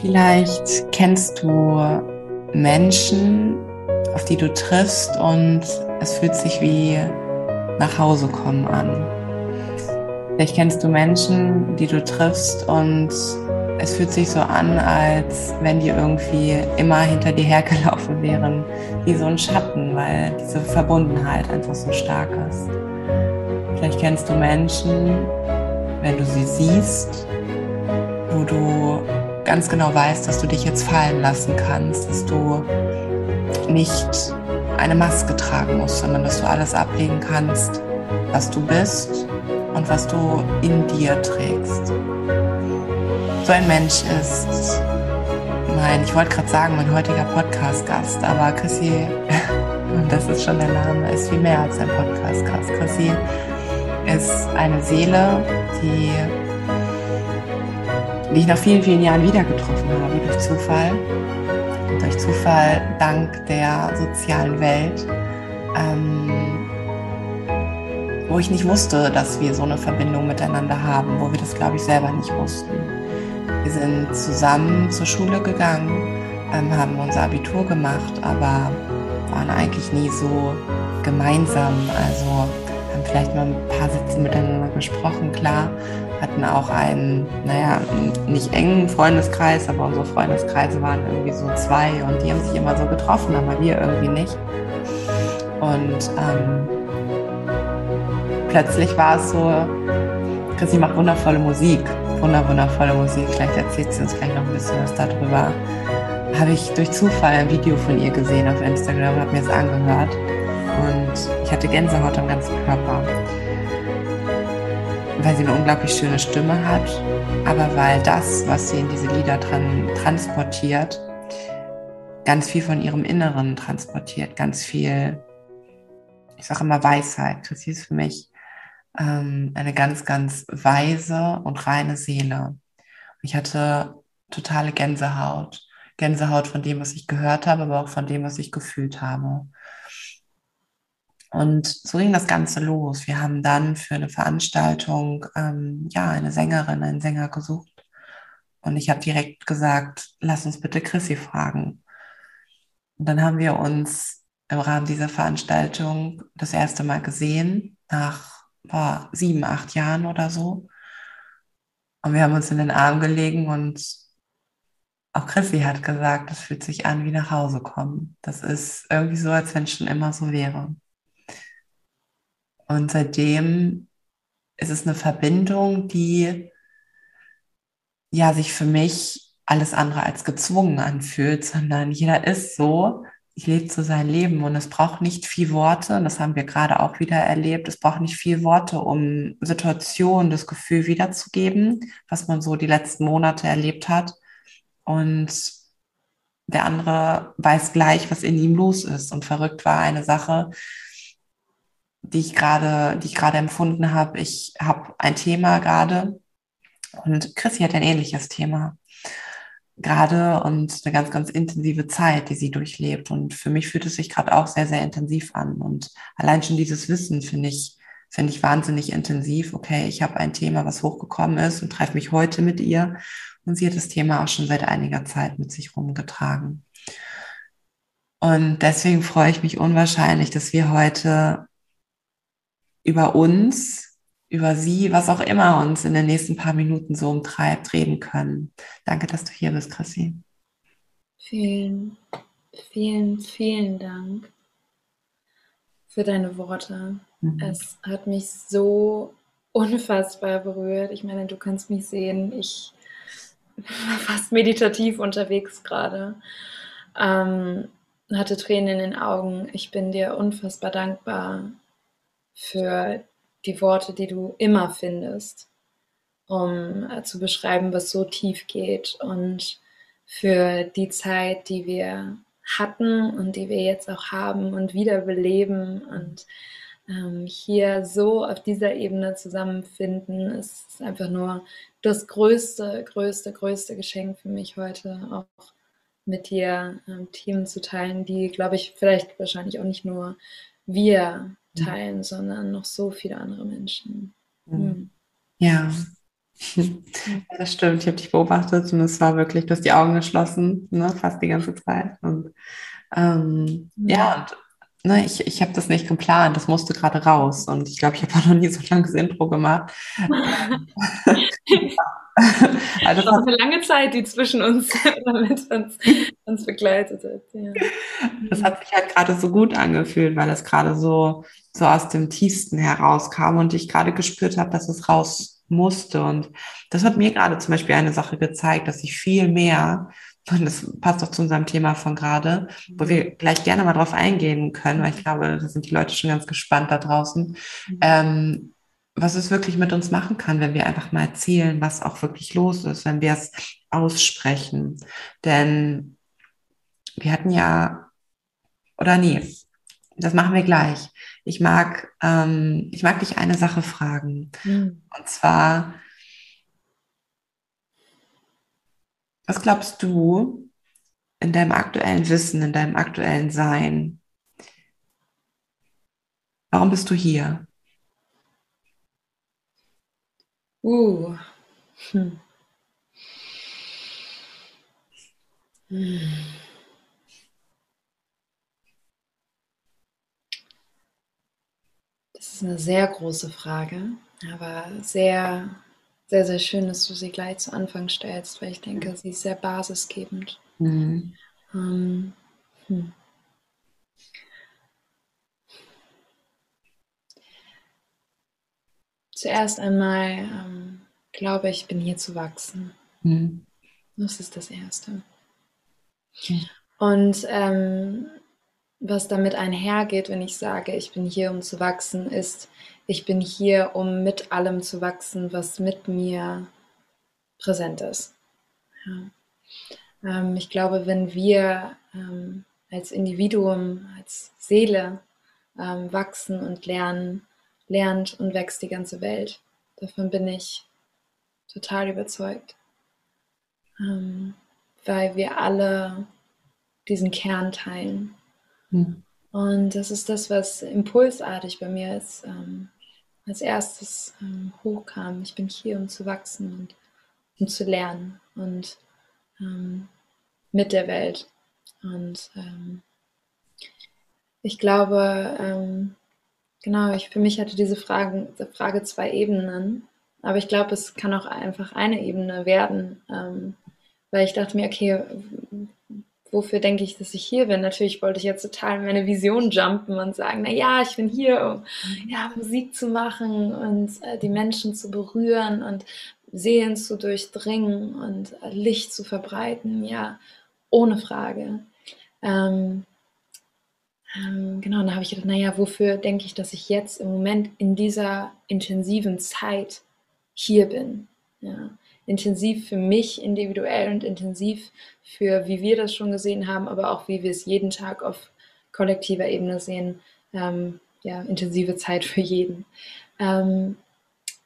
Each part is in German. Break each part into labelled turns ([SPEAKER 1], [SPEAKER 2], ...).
[SPEAKER 1] Vielleicht kennst du Menschen, auf die du triffst und es fühlt sich wie nach Hause kommen an. Vielleicht kennst du Menschen, die du triffst und es fühlt sich so an, als wenn die irgendwie immer hinter dir hergelaufen wären, wie so ein Schatten, weil diese Verbundenheit einfach so stark ist. Vielleicht kennst du Menschen, wenn du sie siehst, wo du ganz genau weißt, dass du dich jetzt fallen lassen kannst, dass du nicht eine Maske tragen musst, sondern dass du alles ablegen kannst, was du bist und was du in dir trägst. So ein Mensch ist mein, ich wollte gerade sagen, mein heutiger Podcast-Gast, aber Chrissy, das ist schon der Name, ist viel mehr als ein Podcast-Gast. Chrissy ist eine Seele, die die ich nach vielen, vielen Jahren wieder getroffen habe durch Zufall. Durch Zufall dank der sozialen Welt, ähm, wo ich nicht wusste, dass wir so eine Verbindung miteinander haben, wo wir das, glaube ich, selber nicht wussten. Wir sind zusammen zur Schule gegangen, ähm, haben unser Abitur gemacht, aber waren eigentlich nie so gemeinsam. Also haben vielleicht mal ein paar Sätze miteinander gesprochen, klar, hatten auch einen, naja, nicht engen Freundeskreis, aber unsere Freundeskreise waren irgendwie so zwei und die haben sich immer so getroffen, aber wir irgendwie nicht. Und ähm, plötzlich war es so, Chrissy macht wundervolle Musik, wunder, wundervolle Musik. Vielleicht erzählt sie uns gleich noch ein bisschen was darüber. Habe ich durch Zufall ein Video von ihr gesehen auf Instagram und habe mir es angehört. Und ich hatte Gänsehaut am ganzen Körper weil sie eine unglaublich schöne Stimme hat, aber weil das, was sie in diese Lieder dran transportiert, ganz viel von ihrem Inneren transportiert, ganz viel, ich sage immer Weisheit. Chrissy ist für mich ähm, eine ganz, ganz weise und reine Seele. Ich hatte totale Gänsehaut. Gänsehaut von dem, was ich gehört habe, aber auch von dem, was ich gefühlt habe. Und so ging das Ganze los. Wir haben dann für eine Veranstaltung ähm, ja eine Sängerin, einen Sänger gesucht. Und ich habe direkt gesagt, lass uns bitte Chrissy fragen. Und dann haben wir uns im Rahmen dieser Veranstaltung das erste Mal gesehen, nach boah, sieben, acht Jahren oder so. Und wir haben uns in den Arm gelegen und auch Chrissy hat gesagt, das fühlt sich an wie nach Hause kommen. Das ist irgendwie so, als wenn es schon immer so wäre. Und seitdem ist es eine Verbindung, die ja sich für mich alles andere als gezwungen anfühlt, sondern jeder ist so, ich lebe zu sein Leben und es braucht nicht viel Worte, das haben wir gerade auch wieder erlebt, es braucht nicht viel Worte, um Situationen, das Gefühl wiederzugeben, was man so die letzten Monate erlebt hat. Und der andere weiß gleich, was in ihm los ist. Und verrückt war eine Sache, die ich gerade, die ich gerade empfunden habe. Ich habe ein Thema gerade und Chrissy hat ein ähnliches Thema gerade und eine ganz, ganz intensive Zeit, die sie durchlebt. Und für mich fühlt es sich gerade auch sehr, sehr intensiv an. Und allein schon dieses Wissen finde ich, finde ich wahnsinnig intensiv. Okay, ich habe ein Thema, was hochgekommen ist und treffe mich heute mit ihr. Und sie hat das Thema auch schon seit einiger Zeit mit sich rumgetragen. Und deswegen freue ich mich unwahrscheinlich, dass wir heute über uns, über sie, was auch immer uns in den nächsten paar Minuten so umtreibt, reden können. Danke, dass du hier bist, Chrissy.
[SPEAKER 2] Vielen, vielen, vielen Dank für deine Worte. Mhm. Es hat mich so unfassbar berührt. Ich meine, du kannst mich sehen. Ich war fast meditativ unterwegs gerade. Ähm, hatte Tränen in den Augen. Ich bin dir unfassbar dankbar für die Worte, die du immer findest, um äh, zu beschreiben, was so tief geht und für die Zeit, die wir hatten und die wir jetzt auch haben und wieder beleben und ähm, hier so auf dieser Ebene zusammenfinden, ist einfach nur das größte, größte, größte Geschenk für mich heute, auch mit dir ähm, Themen zu teilen, die, glaube ich, vielleicht wahrscheinlich auch nicht nur wir. Teilen, sondern noch so viele andere Menschen.
[SPEAKER 1] Mhm. Ja, das stimmt. Ich habe dich beobachtet und es war wirklich, du hast die Augen geschlossen, ne, fast die ganze Zeit. Und ähm, ja. ja, und ne, ich, ich habe das nicht geplant, das musste gerade raus. Und ich glaube, ich habe auch noch nie so lange das Intro gemacht.
[SPEAKER 2] also das war eine lange Zeit, die zwischen uns, uns, uns begleitet hat. Ja.
[SPEAKER 1] Das hat sich halt gerade so gut angefühlt, weil es gerade so, so aus dem Tiefsten herauskam und ich gerade gespürt habe, dass es raus musste. Und das hat mir gerade zum Beispiel eine Sache gezeigt, dass ich viel mehr, und das passt auch zu unserem Thema von gerade, wo wir gleich gerne mal drauf eingehen können, weil ich glaube, da sind die Leute schon ganz gespannt da draußen, mhm. ähm, was es wirklich mit uns machen kann, wenn wir einfach mal erzählen, was auch wirklich los ist, wenn wir es aussprechen. Denn wir hatten ja, oder nee, das machen wir gleich. Ich mag, ähm, ich mag dich eine Sache fragen. Mhm. Und zwar, was glaubst du in deinem aktuellen Wissen, in deinem aktuellen Sein? Warum bist du hier?
[SPEAKER 2] Uh. Hm. Hm. Das ist eine sehr große Frage, aber sehr, sehr, sehr schön, dass du sie gleich zu Anfang stellst, weil ich denke, sie ist sehr basisgebend. Mhm. Ähm, hm. Zuerst einmal ähm, glaube ich, bin hier zu wachsen. Mhm. Das ist das Erste. Mhm. Und ähm, was damit einhergeht, wenn ich sage, ich bin hier, um zu wachsen, ist, ich bin hier, um mit allem zu wachsen, was mit mir präsent ist. Ja. Ähm, ich glaube, wenn wir ähm, als Individuum, als Seele ähm, wachsen und lernen, lernt und wächst die ganze Welt. Davon bin ich total überzeugt. Ähm, weil wir alle diesen Kern teilen. Mhm. Und das ist das, was impulsartig bei mir ist, ähm, als erstes ähm, hochkam. Ich bin hier, um zu wachsen und um zu lernen und ähm, mit der Welt. Und ähm, ich glaube, ähm, Genau, ich, für mich hatte diese Frage, Frage zwei Ebenen. Aber ich glaube, es kann auch einfach eine Ebene werden. Ähm, weil ich dachte mir, okay, wofür denke ich, dass ich hier bin? Natürlich wollte ich jetzt total meine Vision jumpen und sagen, na ja, ich bin hier, um ja, Musik zu machen und äh, die Menschen zu berühren und Seelen zu durchdringen und äh, Licht zu verbreiten. Ja, ohne Frage. Ähm, ähm, genau, und da habe ich gedacht, naja, wofür denke ich, dass ich jetzt im Moment in dieser intensiven Zeit hier bin? Ja, intensiv für mich individuell und intensiv für, wie wir das schon gesehen haben, aber auch wie wir es jeden Tag auf kollektiver Ebene sehen. Ähm, ja, intensive Zeit für jeden. Ähm,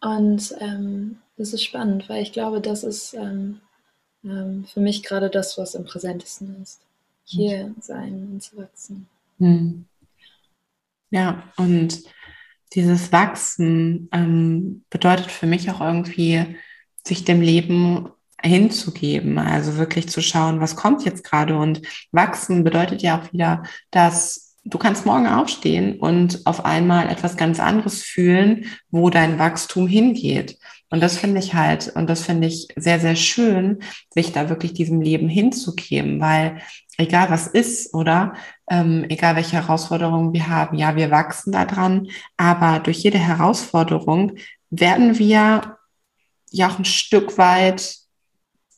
[SPEAKER 2] und ähm, das ist spannend, weil ich glaube, das ist ähm, ähm, für mich gerade das, was am präsentesten ist. Hier sein und zu wachsen. Hm.
[SPEAKER 1] Ja, und dieses Wachsen ähm, bedeutet für mich auch irgendwie, sich dem Leben hinzugeben, also wirklich zu schauen, was kommt jetzt gerade. Und wachsen bedeutet ja auch wieder, dass du kannst morgen aufstehen und auf einmal etwas ganz anderes fühlen, wo dein Wachstum hingeht. Und das finde ich halt, und das finde ich sehr, sehr schön, sich da wirklich diesem Leben hinzugeben, weil egal was ist, oder ähm, egal welche Herausforderungen wir haben, ja, wir wachsen daran, aber durch jede Herausforderung werden wir ja auch ein Stück weit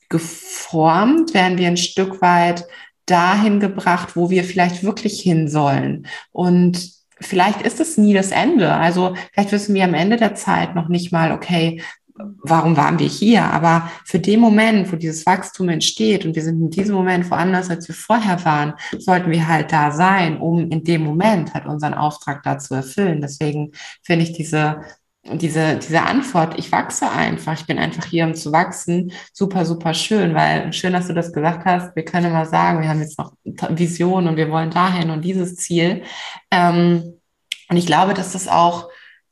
[SPEAKER 1] geformt, werden wir ein Stück weit dahin gebracht, wo wir vielleicht wirklich hin sollen. Und vielleicht ist es nie das Ende. Also vielleicht wissen wir am Ende der Zeit noch nicht mal, okay, warum waren wir hier? Aber für den Moment, wo dieses Wachstum entsteht und wir sind in diesem Moment woanders, als wir vorher waren, sollten wir halt da sein, um in dem Moment halt unseren Auftrag da zu erfüllen. Deswegen finde ich diese, diese, diese Antwort, ich wachse einfach, ich bin einfach hier, um zu wachsen, super, super schön, weil schön, dass du das gesagt hast. Wir können immer sagen, wir haben jetzt noch Vision und wir wollen dahin und dieses Ziel. Ähm, und ich glaube, dass das auch,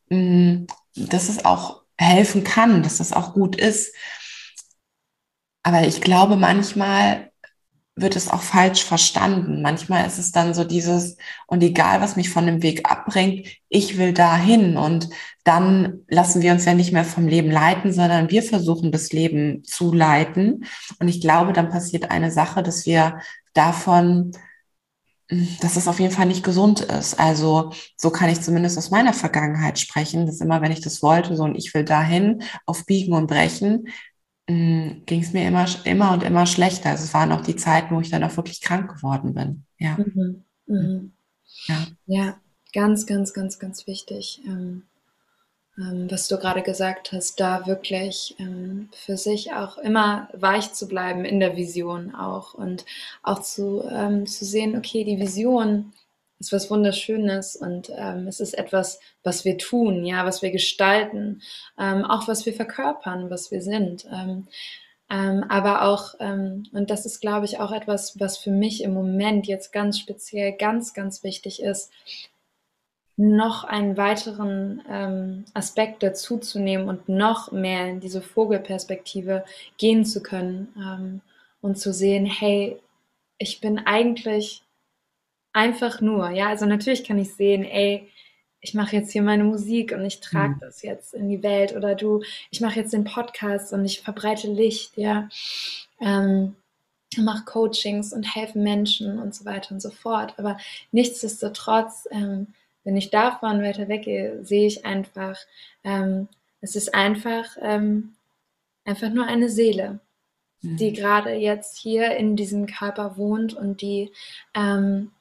[SPEAKER 1] mm, das ist auch helfen kann, dass das auch gut ist. Aber ich glaube, manchmal wird es auch falsch verstanden. Manchmal ist es dann so dieses, und egal, was mich von dem Weg abbringt, ich will dahin. Und dann lassen wir uns ja nicht mehr vom Leben leiten, sondern wir versuchen, das Leben zu leiten. Und ich glaube, dann passiert eine Sache, dass wir davon, dass es auf jeden Fall nicht gesund ist. Also so kann ich zumindest aus meiner Vergangenheit sprechen, dass immer, wenn ich das wollte, so und ich will dahin, auf Biegen und Brechen, ging es mir immer, immer und immer schlechter. Also es waren auch die Zeiten, wo ich dann auch wirklich krank geworden bin. Ja. Mhm.
[SPEAKER 2] Mhm. Ja. ja, ganz, ganz, ganz, ganz wichtig. Ähm, ähm, was du gerade gesagt hast, da wirklich ähm, für sich auch immer weich zu bleiben in der Vision auch und auch zu, ähm, zu sehen, okay, die Vision ist was Wunderschönes und ähm, es ist etwas, was wir tun, ja, was wir gestalten, ähm, auch was wir verkörpern, was wir sind. Ähm, aber auch, und das ist, glaube ich, auch etwas, was für mich im Moment jetzt ganz speziell ganz, ganz wichtig ist, noch einen weiteren ähm, Aspekt dazuzunehmen und noch mehr in diese Vogelperspektive gehen zu können und zu sehen, hey, ich bin eigentlich Einfach nur, ja. Also natürlich kann ich sehen, ey, ich mache jetzt hier meine Musik und ich trage mhm. das jetzt in die Welt oder du, ich mache jetzt den Podcast und ich verbreite Licht, ja. Ähm, mache Coachings und helfe Menschen und so weiter und so fort. Aber nichtsdestotrotz, ähm, wenn ich davon weiter weggehe, sehe ich einfach, ähm, es ist einfach, ähm, einfach nur eine Seele, mhm. die gerade jetzt hier in diesem Körper wohnt und die ähm,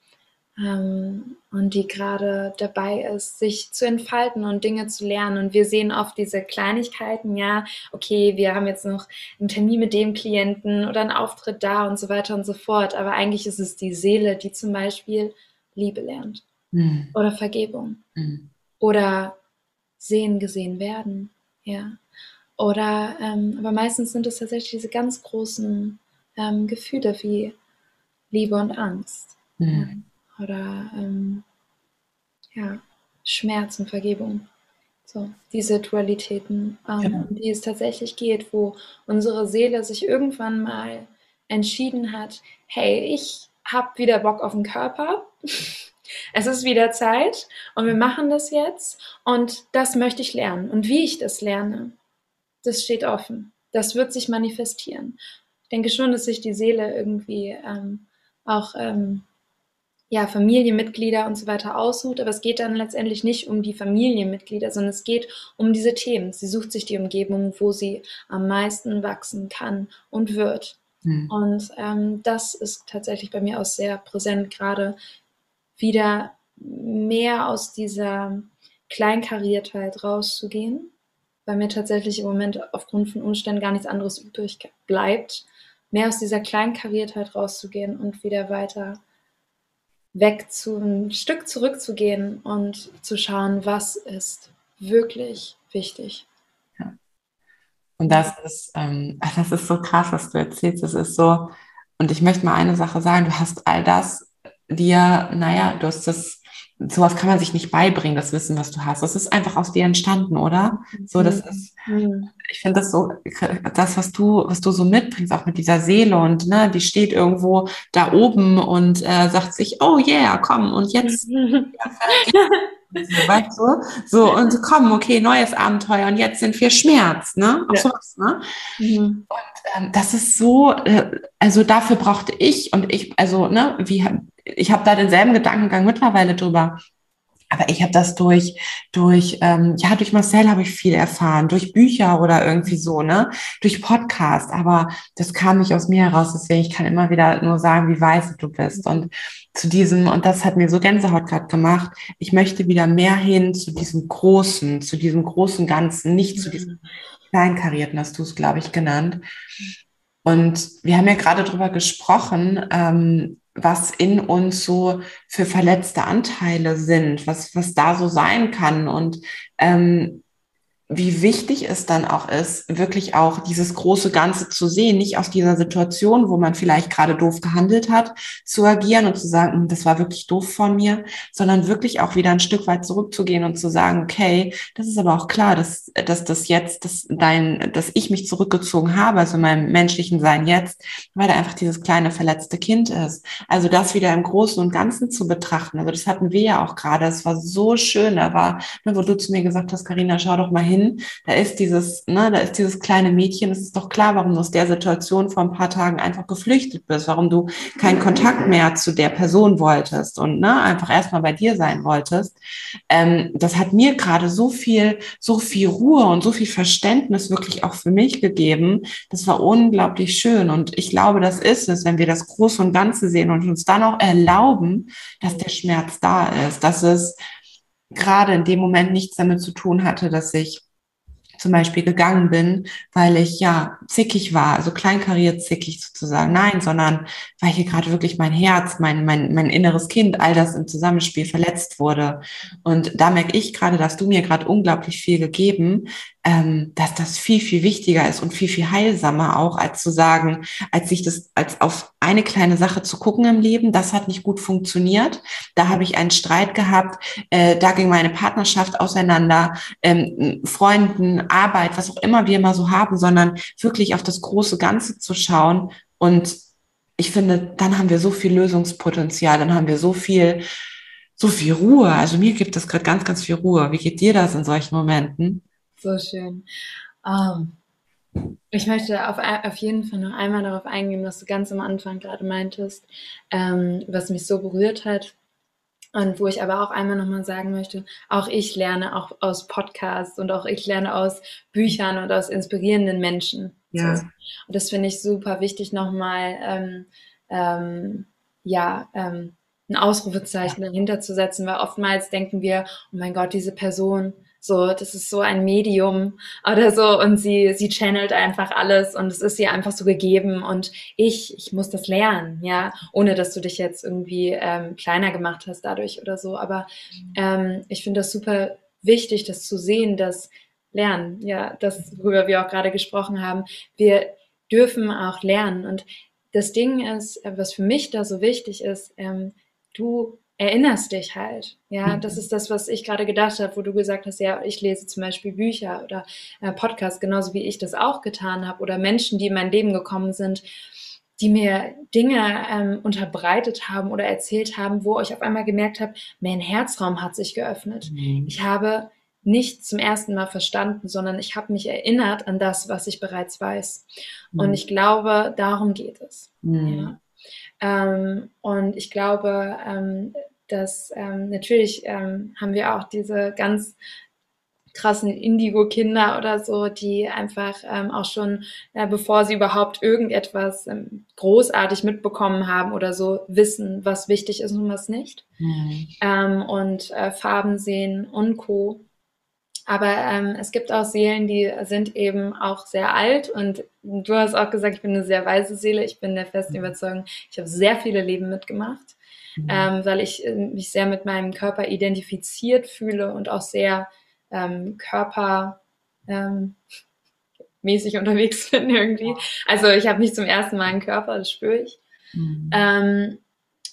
[SPEAKER 2] ähm, und die gerade dabei ist, sich zu entfalten und Dinge zu lernen. Und wir sehen oft diese Kleinigkeiten, ja, okay, wir haben jetzt noch einen Termin mit dem Klienten oder einen Auftritt da und so weiter und so fort. Aber eigentlich ist es die Seele, die zum Beispiel Liebe lernt mhm. oder Vergebung mhm. oder sehen, gesehen werden, ja. Oder, ähm, aber meistens sind es tatsächlich diese ganz großen ähm, Gefühle wie Liebe und Angst. Mhm oder ähm, ja, Schmerz und Vergebung. So, diese Dualitäten, ähm, genau. um die es tatsächlich geht, wo unsere Seele sich irgendwann mal entschieden hat, hey, ich habe wieder Bock auf den Körper. es ist wieder Zeit und wir machen das jetzt und das möchte ich lernen. Und wie ich das lerne, das steht offen. Das wird sich manifestieren. Ich denke schon, dass sich die Seele irgendwie ähm, auch ähm, ja, Familienmitglieder und so weiter aussucht, aber es geht dann letztendlich nicht um die Familienmitglieder, sondern es geht um diese Themen. Sie sucht sich die Umgebung, wo sie am meisten wachsen kann und wird. Mhm. Und ähm, das ist tatsächlich bei mir auch sehr präsent, gerade wieder mehr aus dieser Kleinkariertheit rauszugehen, weil mir tatsächlich im Moment aufgrund von Umständen gar nichts anderes übrig bleibt, mehr aus dieser Kleinkariertheit rauszugehen und wieder weiter weg zu ein Stück zurückzugehen und zu schauen, was ist wirklich wichtig. Ja.
[SPEAKER 1] Und das ist, ähm, das ist so krass, was du erzählst. Das ist so, und ich möchte mal eine Sache sagen, du hast all das dir, naja, du hast das sowas kann man sich nicht beibringen, das Wissen, was du hast. Das ist einfach aus dir entstanden, oder? So, das mhm. ist, mhm. ich finde das so, das, was du, was du so mitbringst, auch mit dieser Seele und, ne, die steht irgendwo da oben und äh, sagt sich, oh yeah, komm, und jetzt, weißt du? So, und komm, okay, neues Abenteuer und jetzt sind wir Schmerz, ne? Auch ja. sowas, ne? Mhm. Und ähm, das ist so, äh, also dafür brauchte ich und ich, also, ne, wie, ich habe da denselben Gedankengang mittlerweile drüber. Aber ich habe das durch, durch, ähm, ja, durch Marcel habe ich viel erfahren, durch Bücher oder irgendwie so, ne, durch Podcast. Aber das kam nicht aus mir heraus. Deswegen, ich kann immer wieder nur sagen, wie weise du bist. Und zu diesem, und das hat mir so Gänsehaut gerade gemacht, ich möchte wieder mehr hin zu diesem Großen, zu diesem großen Ganzen, nicht zu diesem Kleinkarierten, hast du es, glaube ich, genannt. Und wir haben ja gerade drüber gesprochen, ähm, was in uns so für verletzte Anteile sind, was, was da so sein kann. Und ähm, wie wichtig es dann auch ist, wirklich auch dieses große Ganze zu sehen, nicht aus dieser Situation, wo man vielleicht gerade doof gehandelt hat, zu agieren und zu sagen, hm, das war wirklich doof von mir, sondern wirklich auch wieder ein Stück weit zurückzugehen und zu sagen, okay, das ist aber auch klar, dass, dass das jetzt, dass dein, dass ich mich zurückgezogen habe, also in meinem menschlichen Sein jetzt, weil da einfach dieses kleine verletzte Kind ist. Also das wieder im Großen und Ganzen zu betrachten. Also das hatten wir ja auch gerade. Es war so schön. Da war, ne, wo du zu mir gesagt hast, Karina, schau doch mal hin, hin, da ist dieses, ne, da ist dieses kleine Mädchen, es ist doch klar, warum du aus der Situation vor ein paar Tagen einfach geflüchtet bist, warum du keinen Kontakt mehr zu der Person wolltest und ne, einfach erstmal bei dir sein wolltest. Ähm, das hat mir gerade so viel, so viel Ruhe und so viel Verständnis wirklich auch für mich gegeben. Das war unglaublich schön. Und ich glaube, das ist es, wenn wir das Große und Ganze sehen und uns dann auch erlauben, dass der Schmerz da ist, dass es gerade in dem Moment nichts damit zu tun hatte, dass ich zum Beispiel gegangen bin, weil ich ja zickig war, also kleinkariert zickig sozusagen. Nein, sondern weil hier gerade wirklich mein Herz, mein, mein, mein inneres Kind, all das im Zusammenspiel verletzt wurde. Und da merke ich gerade, dass du mir gerade unglaublich viel gegeben, ähm, dass das viel, viel wichtiger ist und viel, viel heilsamer auch, als zu sagen, als sich das, als auf eine kleine Sache zu gucken im Leben, das hat nicht gut funktioniert. Da habe ich einen Streit gehabt, äh, da ging meine Partnerschaft auseinander, ähm, Freunden, Arbeit, was auch immer wir immer so haben, sondern wirklich auf das große Ganze zu schauen. Und ich finde, dann haben wir so viel Lösungspotenzial, dann haben wir so viel, so viel Ruhe. Also mir gibt es gerade ganz, ganz viel Ruhe. Wie geht dir das in solchen Momenten?
[SPEAKER 2] So schön. Um, ähm, ich möchte auf, auf jeden Fall noch einmal darauf eingehen, was du ganz am Anfang gerade meintest, ähm, was mich so berührt hat. Und wo ich aber auch einmal nochmal sagen möchte, auch ich lerne auch aus Podcasts und auch ich lerne aus Büchern und aus inspirierenden Menschen. Ja. So. Und das finde ich super wichtig nochmal, ähm, ähm, ja, ähm, ein Ausrufezeichen dahinter zu setzen, weil oftmals denken wir, oh mein Gott, diese Person, so, das ist so ein Medium oder so und sie, sie channelt einfach alles und es ist ihr einfach so gegeben und ich, ich muss das lernen, ja, ohne dass du dich jetzt irgendwie ähm, kleiner gemacht hast dadurch oder so. Aber ähm, ich finde das super wichtig, das zu sehen, dass Lernen, ja, das, worüber wir auch gerade gesprochen haben, wir dürfen auch lernen. Und das Ding ist, was für mich da so wichtig ist, ähm, du erinnerst dich halt. Ja, mhm. das ist das, was ich gerade gedacht habe, wo du gesagt hast, ja, ich lese zum Beispiel Bücher oder äh, Podcasts, genauso wie ich das auch getan habe, oder Menschen, die in mein Leben gekommen sind, die mir Dinge ähm, unterbreitet haben oder erzählt haben, wo ich auf einmal gemerkt habe, mein Herzraum hat sich geöffnet. Mhm. Ich habe nicht zum ersten Mal verstanden, sondern ich habe mich erinnert an das, was ich bereits weiß. Mhm. Und ich glaube, darum geht es. Mhm. Ja. Ähm, und ich glaube, ähm, dass ähm, natürlich ähm, haben wir auch diese ganz krassen Indigo-Kinder oder so, die einfach ähm, auch schon, äh, bevor sie überhaupt irgendetwas ähm, großartig mitbekommen haben oder so, wissen, was wichtig ist und was nicht. Mhm. Ähm, und äh, Farben sehen und Co. Aber ähm, es gibt auch Seelen, die sind eben auch sehr alt und du hast auch gesagt, ich bin eine sehr weise Seele. Ich bin der festen mhm. Überzeugung, ich habe sehr viele Leben mitgemacht mhm. ähm, weil ich äh, mich sehr mit meinem Körper identifiziert fühle und auch sehr ähm, körpermäßig ähm, unterwegs bin irgendwie. Also ich habe nicht zum ersten Mal einen Körper, das spüre ich. Mhm. Ähm,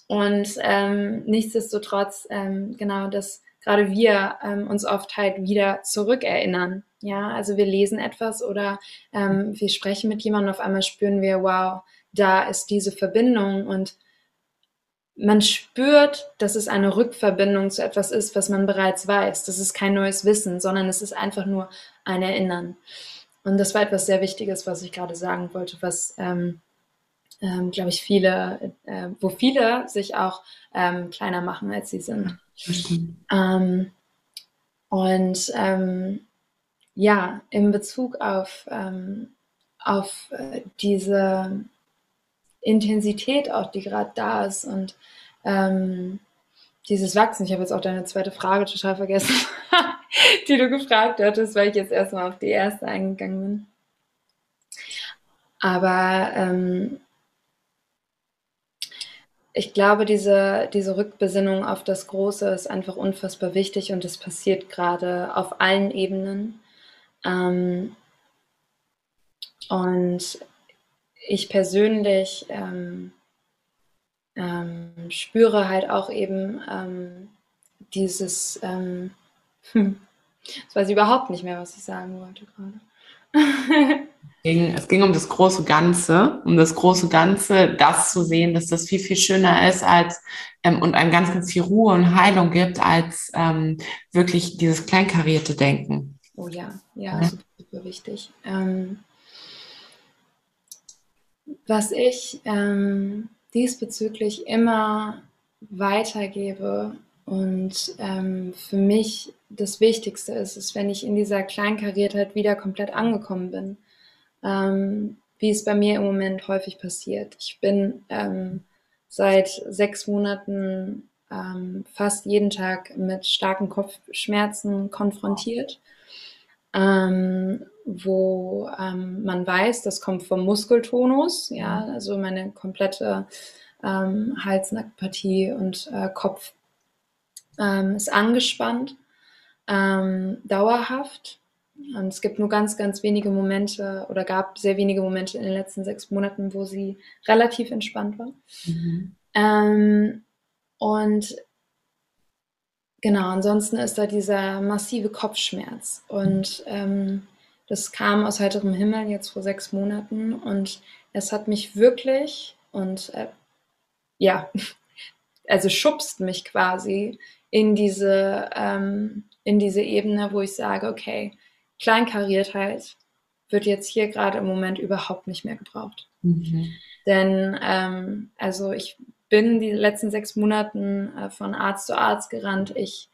[SPEAKER 2] und ähm, nichtsdestotrotz, genau, dass gerade wir uns oft halt wieder zurückerinnern. Ja, also wir lesen etwas oder ähm, wir sprechen mit jemandem, auf einmal spüren wir, wow, da ist diese Verbindung und man spürt, dass es eine Rückverbindung zu etwas ist, was man bereits weiß. Das ist kein neues Wissen, sondern es ist einfach nur ein Erinnern. Und das war etwas sehr Wichtiges, was ich gerade sagen wollte, was, ähm, ähm, glaube ich, viele, äh, wo viele sich auch ähm, kleiner machen, als sie sind. Ähm, und ähm, ja, in Bezug auf, ähm, auf äh, diese Intensität auch, die gerade da ist und ähm, dieses Wachsen. Ich habe jetzt auch deine zweite Frage total vergessen, die du gefragt hattest, weil ich jetzt erstmal auf die erste eingegangen bin. Aber ähm, ich glaube, diese, diese Rückbesinnung auf das Große ist einfach unfassbar wichtig und es passiert gerade auf allen Ebenen. Ähm, und ich persönlich ähm, ähm, spüre halt auch eben ähm, dieses, ähm, hm, jetzt weiß ich überhaupt nicht mehr, was ich sagen wollte gerade.
[SPEAKER 1] es ging um das große Ganze, um das große Ganze, das zu sehen, dass das viel, viel schöner ist als ähm, und einem ganz, ganz viel Ruhe und Heilung gibt, als ähm, wirklich dieses kleinkarierte Denken.
[SPEAKER 2] Oh ja, ja, ja. Super, super wichtig. Ähm, was ich ähm, diesbezüglich immer weitergebe und ähm, für mich das Wichtigste ist, ist, wenn ich in dieser Kleinkariertheit wieder komplett angekommen bin, ähm, wie es bei mir im Moment häufig passiert. Ich bin ähm, seit sechs Monaten ähm, fast jeden Tag mit starken Kopfschmerzen konfrontiert ähm, wo ähm, man weiß, das kommt vom Muskeltonus, ja, mhm. also meine komplette ähm, Halsnackenpartie und äh, Kopf ähm, ist angespannt, ähm, dauerhaft. Und es gibt nur ganz, ganz wenige Momente oder gab sehr wenige Momente in den letzten sechs Monaten, wo sie relativ entspannt war. Mhm. Ähm, und Genau, ansonsten ist da dieser massive Kopfschmerz. Und ähm, das kam aus heiterem Himmel jetzt vor sechs Monaten und es hat mich wirklich und äh, ja, also schubst mich quasi in diese, ähm, in diese Ebene, wo ich sage, okay, Kleinkariertheit wird jetzt hier gerade im Moment überhaupt nicht mehr gebraucht. Mhm. Denn ähm, also ich bin die letzten sechs Monaten äh, von Arzt zu Arzt gerannt. Ich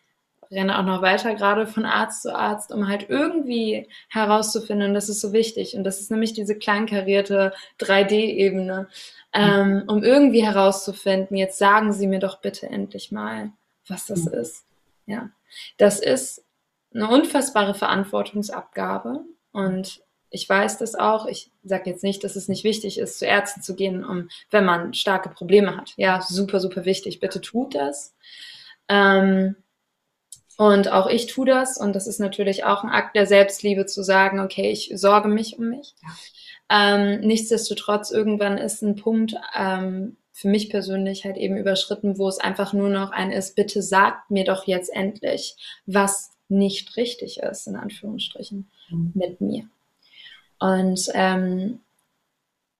[SPEAKER 2] renne auch noch weiter gerade von Arzt zu Arzt, um halt irgendwie herauszufinden, und das ist so wichtig, und das ist nämlich diese kleinkarierte 3D-Ebene, ähm, um irgendwie herauszufinden, jetzt sagen Sie mir doch bitte endlich mal, was das mhm. ist. Ja, das ist eine unfassbare Verantwortungsabgabe und ich weiß das auch. Ich sage jetzt nicht, dass es nicht wichtig ist, zu Ärzten zu gehen, um, wenn man starke Probleme hat. Ja, super, super wichtig. Bitte tut das. Ähm, und auch ich tue das. Und das ist natürlich auch ein Akt der Selbstliebe zu sagen, okay, ich sorge mich um mich. Ähm, nichtsdestotrotz, irgendwann ist ein Punkt ähm, für mich persönlich halt eben überschritten, wo es einfach nur noch ein ist, bitte sagt mir doch jetzt endlich, was nicht richtig ist, in Anführungsstrichen, mhm. mit mir. Und ähm,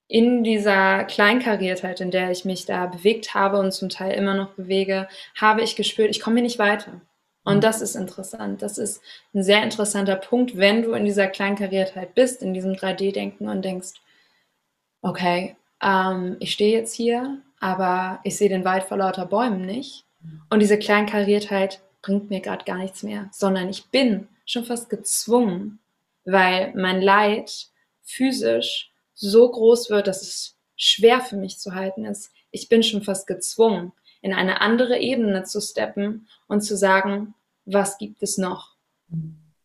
[SPEAKER 2] in dieser Kleinkariertheit, in der ich mich da bewegt habe und zum Teil immer noch bewege, habe ich gespürt, ich komme hier nicht weiter. Und das ist interessant. Das ist ein sehr interessanter Punkt, wenn du in dieser Kleinkariertheit bist, in diesem 3D-Denken und denkst, okay, ähm, ich stehe jetzt hier, aber ich sehe den Wald vor lauter Bäumen nicht. Und diese Kleinkariertheit bringt mir gerade gar nichts mehr, sondern ich bin schon fast gezwungen, weil mein Leid physisch so groß wird, dass es schwer für mich zu halten ist. Ich bin schon fast gezwungen, in eine andere Ebene zu steppen und zu sagen, was gibt es noch?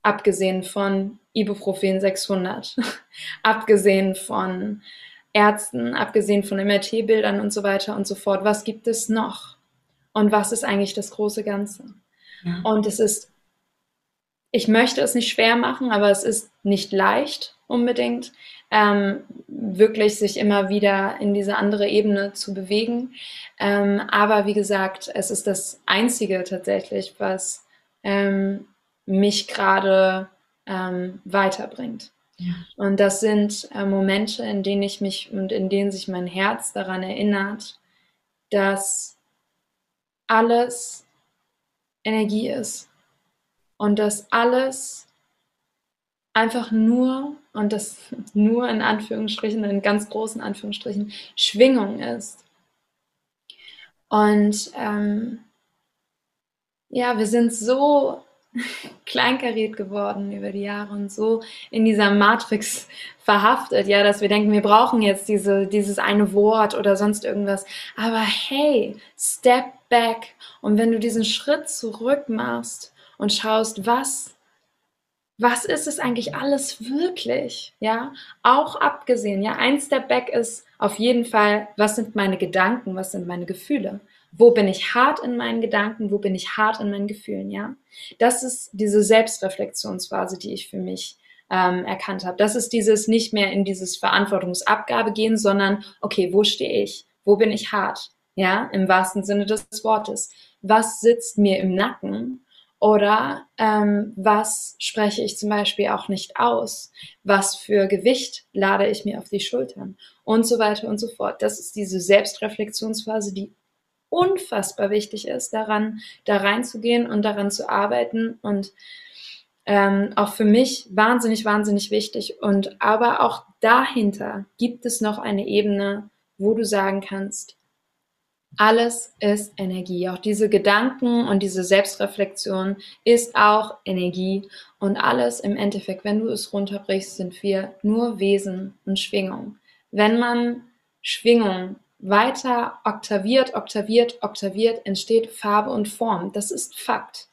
[SPEAKER 2] Abgesehen von Ibuprofen 600, abgesehen von Ärzten, abgesehen von MRT-Bildern und so weiter und so fort. Was gibt es noch? Und was ist eigentlich das große Ganze? Ja. Und es ist ich möchte es nicht schwer machen, aber es ist nicht leicht unbedingt, ähm, wirklich sich immer wieder in diese andere Ebene zu bewegen. Ähm, aber wie gesagt, es ist das Einzige tatsächlich, was ähm, mich gerade ähm, weiterbringt. Ja. Und das sind äh, Momente, in denen ich mich und in denen sich mein Herz daran erinnert, dass alles Energie ist und das alles einfach nur, und das nur in Anführungsstrichen, in ganz großen Anführungsstrichen, Schwingung ist. Und ähm, ja, wir sind so kleinkariert geworden über die Jahre und so in dieser Matrix verhaftet, ja, dass wir denken, wir brauchen jetzt diese, dieses eine Wort oder sonst irgendwas. Aber hey, step back. Und wenn du diesen Schritt zurück machst und schaust, was, was ist es eigentlich alles wirklich? Ja, auch abgesehen, ja, ein Step back ist auf jeden Fall, was sind meine Gedanken, was sind meine Gefühle? Wo bin ich hart in meinen Gedanken? Wo bin ich hart in meinen Gefühlen? Ja, das ist diese Selbstreflexionsphase, die ich für mich ähm, erkannt habe. Das ist dieses nicht mehr in dieses Verantwortungsabgabe gehen, sondern okay, wo stehe ich? Wo bin ich hart? Ja, im wahrsten Sinne des Wortes. Was sitzt mir im Nacken? Oder ähm, was spreche ich zum Beispiel auch nicht aus? Was für Gewicht lade ich mir auf die Schultern? Und so weiter und so fort. Das ist diese Selbstreflexionsphase, die unfassbar wichtig ist, daran da reinzugehen und daran zu arbeiten und ähm, auch für mich wahnsinnig, wahnsinnig wichtig. Und aber auch dahinter gibt es noch eine Ebene, wo du sagen kannst, alles ist Energie. Auch diese Gedanken und diese Selbstreflexion ist auch Energie. Und alles im Endeffekt, wenn du es runterbrichst, sind wir nur Wesen und Schwingung. Wenn man Schwingung weiter oktaviert, oktaviert, oktaviert, entsteht Farbe und Form. Das ist Fakt.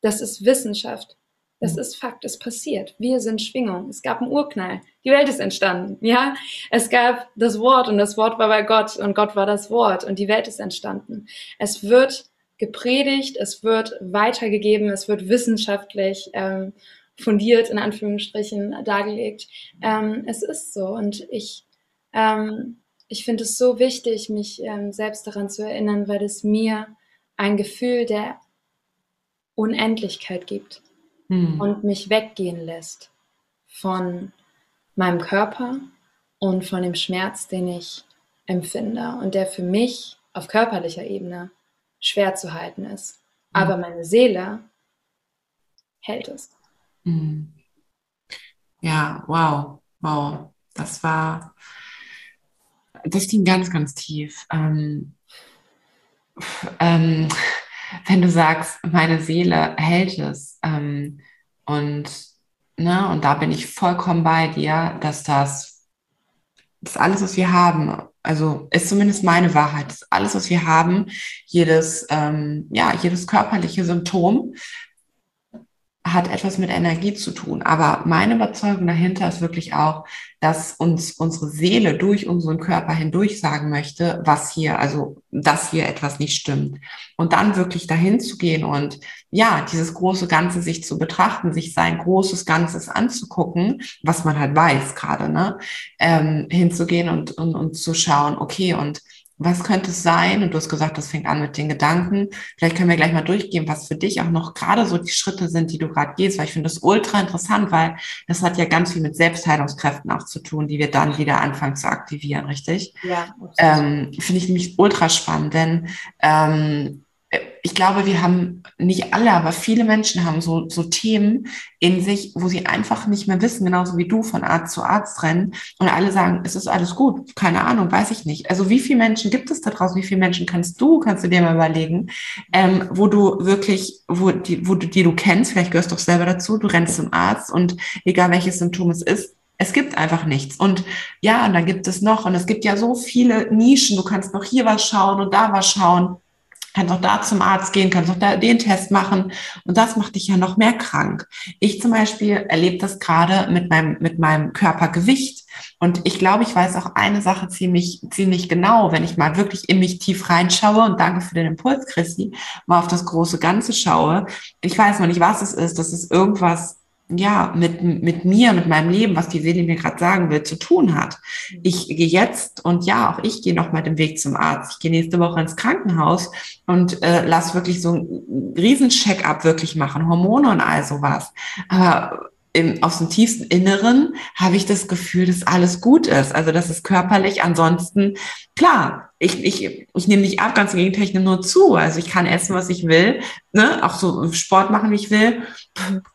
[SPEAKER 2] Das ist Wissenschaft. Das ist Fakt, es passiert. Wir sind Schwingung. Es gab einen Urknall. Die Welt ist entstanden, ja? Es gab das Wort und das Wort war bei Gott und Gott war das Wort und die Welt ist entstanden. Es wird gepredigt, es wird weitergegeben, es wird wissenschaftlich ähm, fundiert, in Anführungsstrichen, dargelegt. Ähm, es ist so und ich, ähm, ich finde es so wichtig, mich ähm, selbst daran zu erinnern, weil es mir ein Gefühl der Unendlichkeit gibt hm. und mich weggehen lässt von meinem Körper und von dem Schmerz, den ich empfinde und der für mich auf körperlicher Ebene schwer zu halten ist. Hm. Aber meine Seele hält es. Hm.
[SPEAKER 1] Ja, wow, wow. Das war, das ging ganz, ganz tief. Ähm, ähm, wenn du sagst, meine Seele hält es ähm, und, ne, und da bin ich vollkommen bei dir, dass das, das alles, was wir haben, also ist zumindest meine Wahrheit, das alles, was wir haben, jedes, ähm, ja, jedes körperliche Symptom hat etwas mit Energie zu tun. Aber meine Überzeugung dahinter ist wirklich auch, dass uns unsere Seele durch unseren Körper hindurch sagen möchte, was hier, also, dass hier etwas nicht stimmt. Und dann wirklich dahin zu gehen und ja, dieses große Ganze sich zu betrachten, sich sein großes Ganzes anzugucken, was man halt weiß gerade, ne, ähm, hinzugehen und, und, und zu schauen, okay, und was könnte es sein? Und du hast gesagt, das fängt an mit den Gedanken. Vielleicht können wir gleich mal durchgehen, was für dich auch noch gerade so die Schritte sind, die du gerade gehst, weil ich finde das ultra interessant, weil das hat ja ganz viel mit Selbstheilungskräften auch zu tun, die wir dann wieder anfangen zu aktivieren, richtig? Ja. Ähm, finde ich nämlich ultra spannend, denn ähm, ich glaube, wir haben nicht alle, aber viele Menschen haben so, so Themen in sich, wo sie einfach nicht mehr wissen, genauso wie du von Arzt zu Arzt rennen und alle sagen, es ist alles gut, keine Ahnung, weiß ich nicht. Also wie viele Menschen gibt es da draußen? Wie viele Menschen kannst du, kannst du dir mal überlegen, ähm, wo du wirklich, wo die, wo du, die du kennst, vielleicht gehörst du doch selber dazu, du rennst zum Arzt und egal welches Symptom es ist, es gibt einfach nichts. Und ja, und dann gibt es noch, und es gibt ja so viele Nischen, du kannst noch hier was schauen und da was schauen kannst auch da zum Arzt gehen, kannst auch da den Test machen und das macht dich ja noch mehr krank. Ich zum Beispiel erlebe das gerade mit meinem, mit meinem Körpergewicht und ich glaube, ich weiß auch eine Sache ziemlich, ziemlich genau, wenn ich mal wirklich in mich tief reinschaue und danke für den Impuls, Christi, mal auf das große Ganze schaue. Ich weiß noch nicht, was es ist, das ist irgendwas ja, mit, mit mir, mit meinem Leben, was die Seele mir gerade sagen will, zu tun hat. Mhm. Ich gehe jetzt und ja, auch ich gehe noch mal den Weg zum Arzt. Ich gehe nächste Woche ins Krankenhaus und äh, lass wirklich so einen riesen Check-up wirklich machen, Hormone und all sowas. Aber im, aus dem tiefsten Inneren habe ich das Gefühl, dass alles gut ist. Also das ist körperlich. Ansonsten, klar, ich, ich, ich nehme nicht ab, ganz im Gegenteil, ich nehme nur zu. Also ich kann essen, was ich will, ne? auch so Sport machen, wie ich will.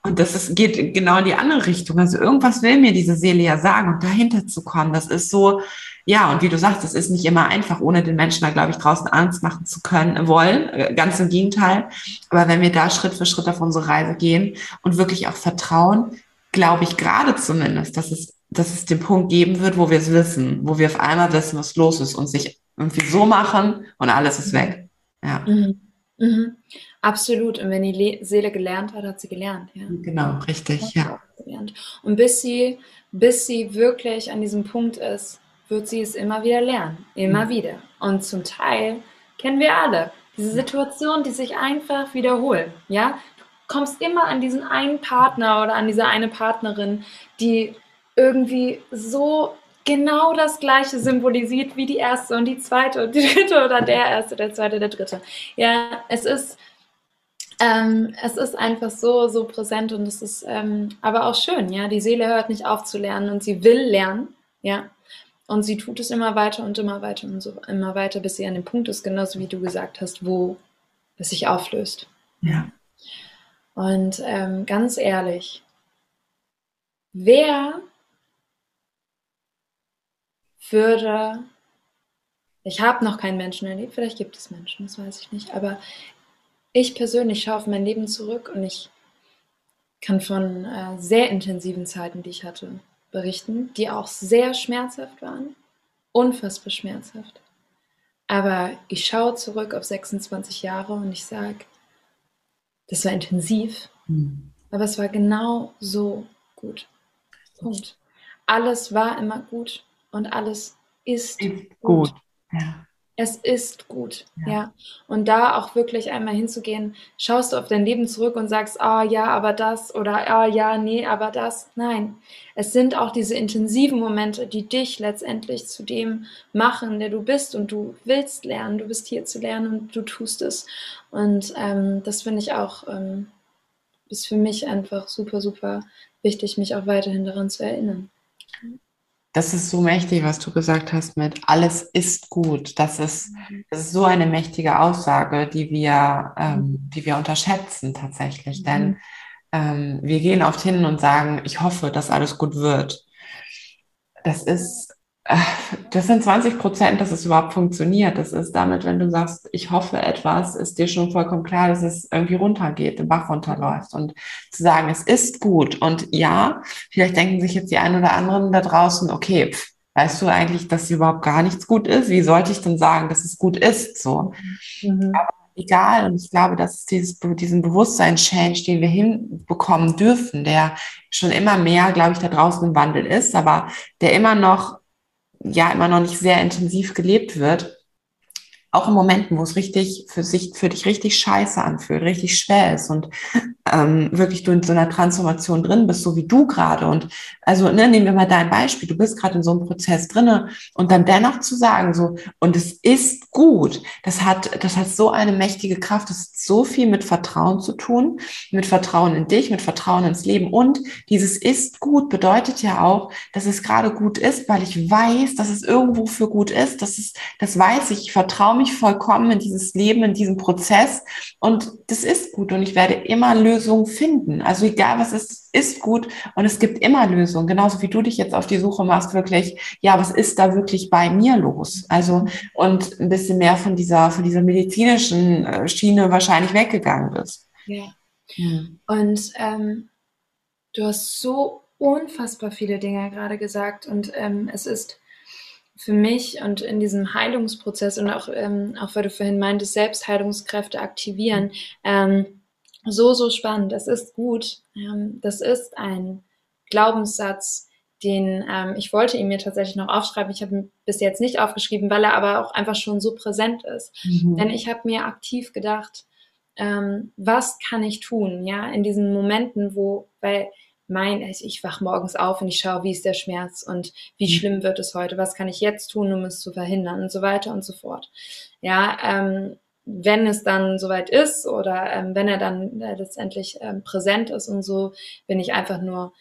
[SPEAKER 1] Und das ist, geht genau in die andere Richtung. Also irgendwas will mir diese Seele ja sagen und dahinter zu kommen. Das ist so, ja, und wie du sagst, es ist nicht immer einfach, ohne den Menschen da, glaube ich, draußen Angst machen zu können, wollen. Ganz im Gegenteil. Aber wenn wir da Schritt für Schritt auf unsere Reise gehen und wirklich auch vertrauen, glaube ich gerade zumindest, dass es, dass es den Punkt geben wird, wo wir es wissen, wo wir auf einmal wissen, was los ist und sich irgendwie so machen und alles ist weg. Ja.
[SPEAKER 2] Mhm. Mhm. Absolut. Und wenn die Le Seele gelernt hat, hat sie gelernt. Ja.
[SPEAKER 1] Genau, richtig, ja.
[SPEAKER 2] Und bis sie, bis sie wirklich an diesem Punkt ist, wird sie es immer wieder lernen. Immer mhm. wieder. Und zum Teil kennen wir alle diese Situation, die sich einfach wiederholen. Ja, kommst immer an diesen einen Partner oder an diese eine Partnerin, die irgendwie so genau das gleiche symbolisiert wie die erste und die zweite und die dritte oder der erste, der zweite, der dritte. Ja, es ist, ähm, es ist einfach so, so präsent und es ist ähm, aber auch schön, ja. Die Seele hört nicht auf zu lernen und sie will lernen, ja. Und sie tut es immer weiter und immer weiter und so immer weiter, bis sie an dem Punkt ist, genauso wie du gesagt hast, wo es sich auflöst.
[SPEAKER 1] Ja.
[SPEAKER 2] Und ähm, ganz ehrlich, wer würde, ich habe noch keinen Menschen erlebt, vielleicht gibt es Menschen, das weiß ich nicht, aber ich persönlich schaue auf mein Leben zurück und ich kann von äh, sehr intensiven Zeiten, die ich hatte, berichten, die auch sehr schmerzhaft waren, unfassbar schmerzhaft. Aber ich schaue zurück auf 26 Jahre und ich sage, das war intensiv, mhm. aber es war genau so gut. Punkt. Alles war immer gut und alles ist, ist gut. gut. Ja. Es ist gut, ja. ja. Und da auch wirklich einmal hinzugehen, schaust du auf dein Leben zurück und sagst, ah ja, aber das oder ah ja, nee, aber das. Nein, es sind auch diese intensiven Momente, die dich letztendlich zu dem machen, der du bist und du willst lernen, du bist hier zu lernen und du tust es. Und ähm, das finde ich auch, ähm, ist für mich einfach super, super wichtig, mich auch weiterhin daran zu erinnern.
[SPEAKER 1] Das ist so mächtig, was du gesagt hast mit alles ist gut. Das ist, mhm. das ist so eine mächtige Aussage, die wir, ähm, die wir unterschätzen tatsächlich. Mhm. Denn ähm, wir gehen oft hin und sagen, ich hoffe, dass alles gut wird. Das ist das sind 20 Prozent, dass es überhaupt funktioniert. Das ist damit, wenn du sagst, ich hoffe etwas, ist dir schon vollkommen klar, dass es irgendwie runtergeht, den Bach runterläuft. Und zu sagen, es ist gut. Und ja, vielleicht denken sich jetzt die einen oder anderen da draußen, okay, pff, weißt du eigentlich, dass überhaupt gar nichts gut ist? Wie sollte ich denn sagen, dass es gut ist? So. Mhm. Aber egal. Und ich glaube, das ist dieses, diesen Bewusstseins-Change, den wir hinbekommen dürfen, der schon immer mehr, glaube ich, da draußen im Wandel ist, aber der immer noch ja immer noch nicht sehr intensiv gelebt wird, auch in Momenten, wo es richtig für sich, für dich richtig scheiße anfühlt, richtig schwer ist und ähm, wirklich du in so einer Transformation drin bist, so wie du gerade. Und also ne, nehmen wir mal dein Beispiel, du bist gerade in so einem Prozess drinne und dann dennoch zu sagen, so, und es ist gut, das hat, das hat so eine mächtige Kraft, das hat so viel mit Vertrauen zu tun, mit Vertrauen in dich, mit Vertrauen ins Leben. Und dieses ist gut bedeutet ja auch, dass es gerade gut ist, weil ich weiß, dass es irgendwo für gut ist. Das ist, das weiß ich, ich vertraue mich vollkommen in dieses Leben, in diesem Prozess. Und das ist gut und ich werde immer Lösungen finden. Also egal was ist, ist gut und es gibt immer Lösungen. Genauso wie du dich jetzt auf die Suche machst, wirklich, ja, was ist da wirklich bei mir los? Also und ein bisschen mehr von dieser, von dieser medizinischen äh, Schiene wahrscheinlich weggegangen bist.
[SPEAKER 2] Ja. Hm. Und ähm, du hast so unfassbar viele Dinge gerade gesagt und ähm, es ist für mich und in diesem Heilungsprozess und auch, ähm, auch weil du vorhin meintest, Selbstheilungskräfte aktivieren, ähm, so, so spannend. Das ist gut. Ähm, das ist ein Glaubenssatz, den ähm, ich wollte ihn mir tatsächlich noch aufschreiben. Ich habe ihn bis jetzt nicht aufgeschrieben, weil er aber auch einfach schon so präsent ist. Mhm. Denn ich habe mir aktiv gedacht, ähm, was kann ich tun, ja, in diesen Momenten, wo, weil mein, also ich wach morgens auf und ich schaue, wie ist der Schmerz und wie mhm. schlimm wird es heute, was kann ich jetzt tun, um es zu verhindern und so weiter und so fort. Ja, ähm, wenn es dann soweit ist oder ähm, wenn er dann äh, letztendlich ähm, präsent ist und so, bin ich einfach nur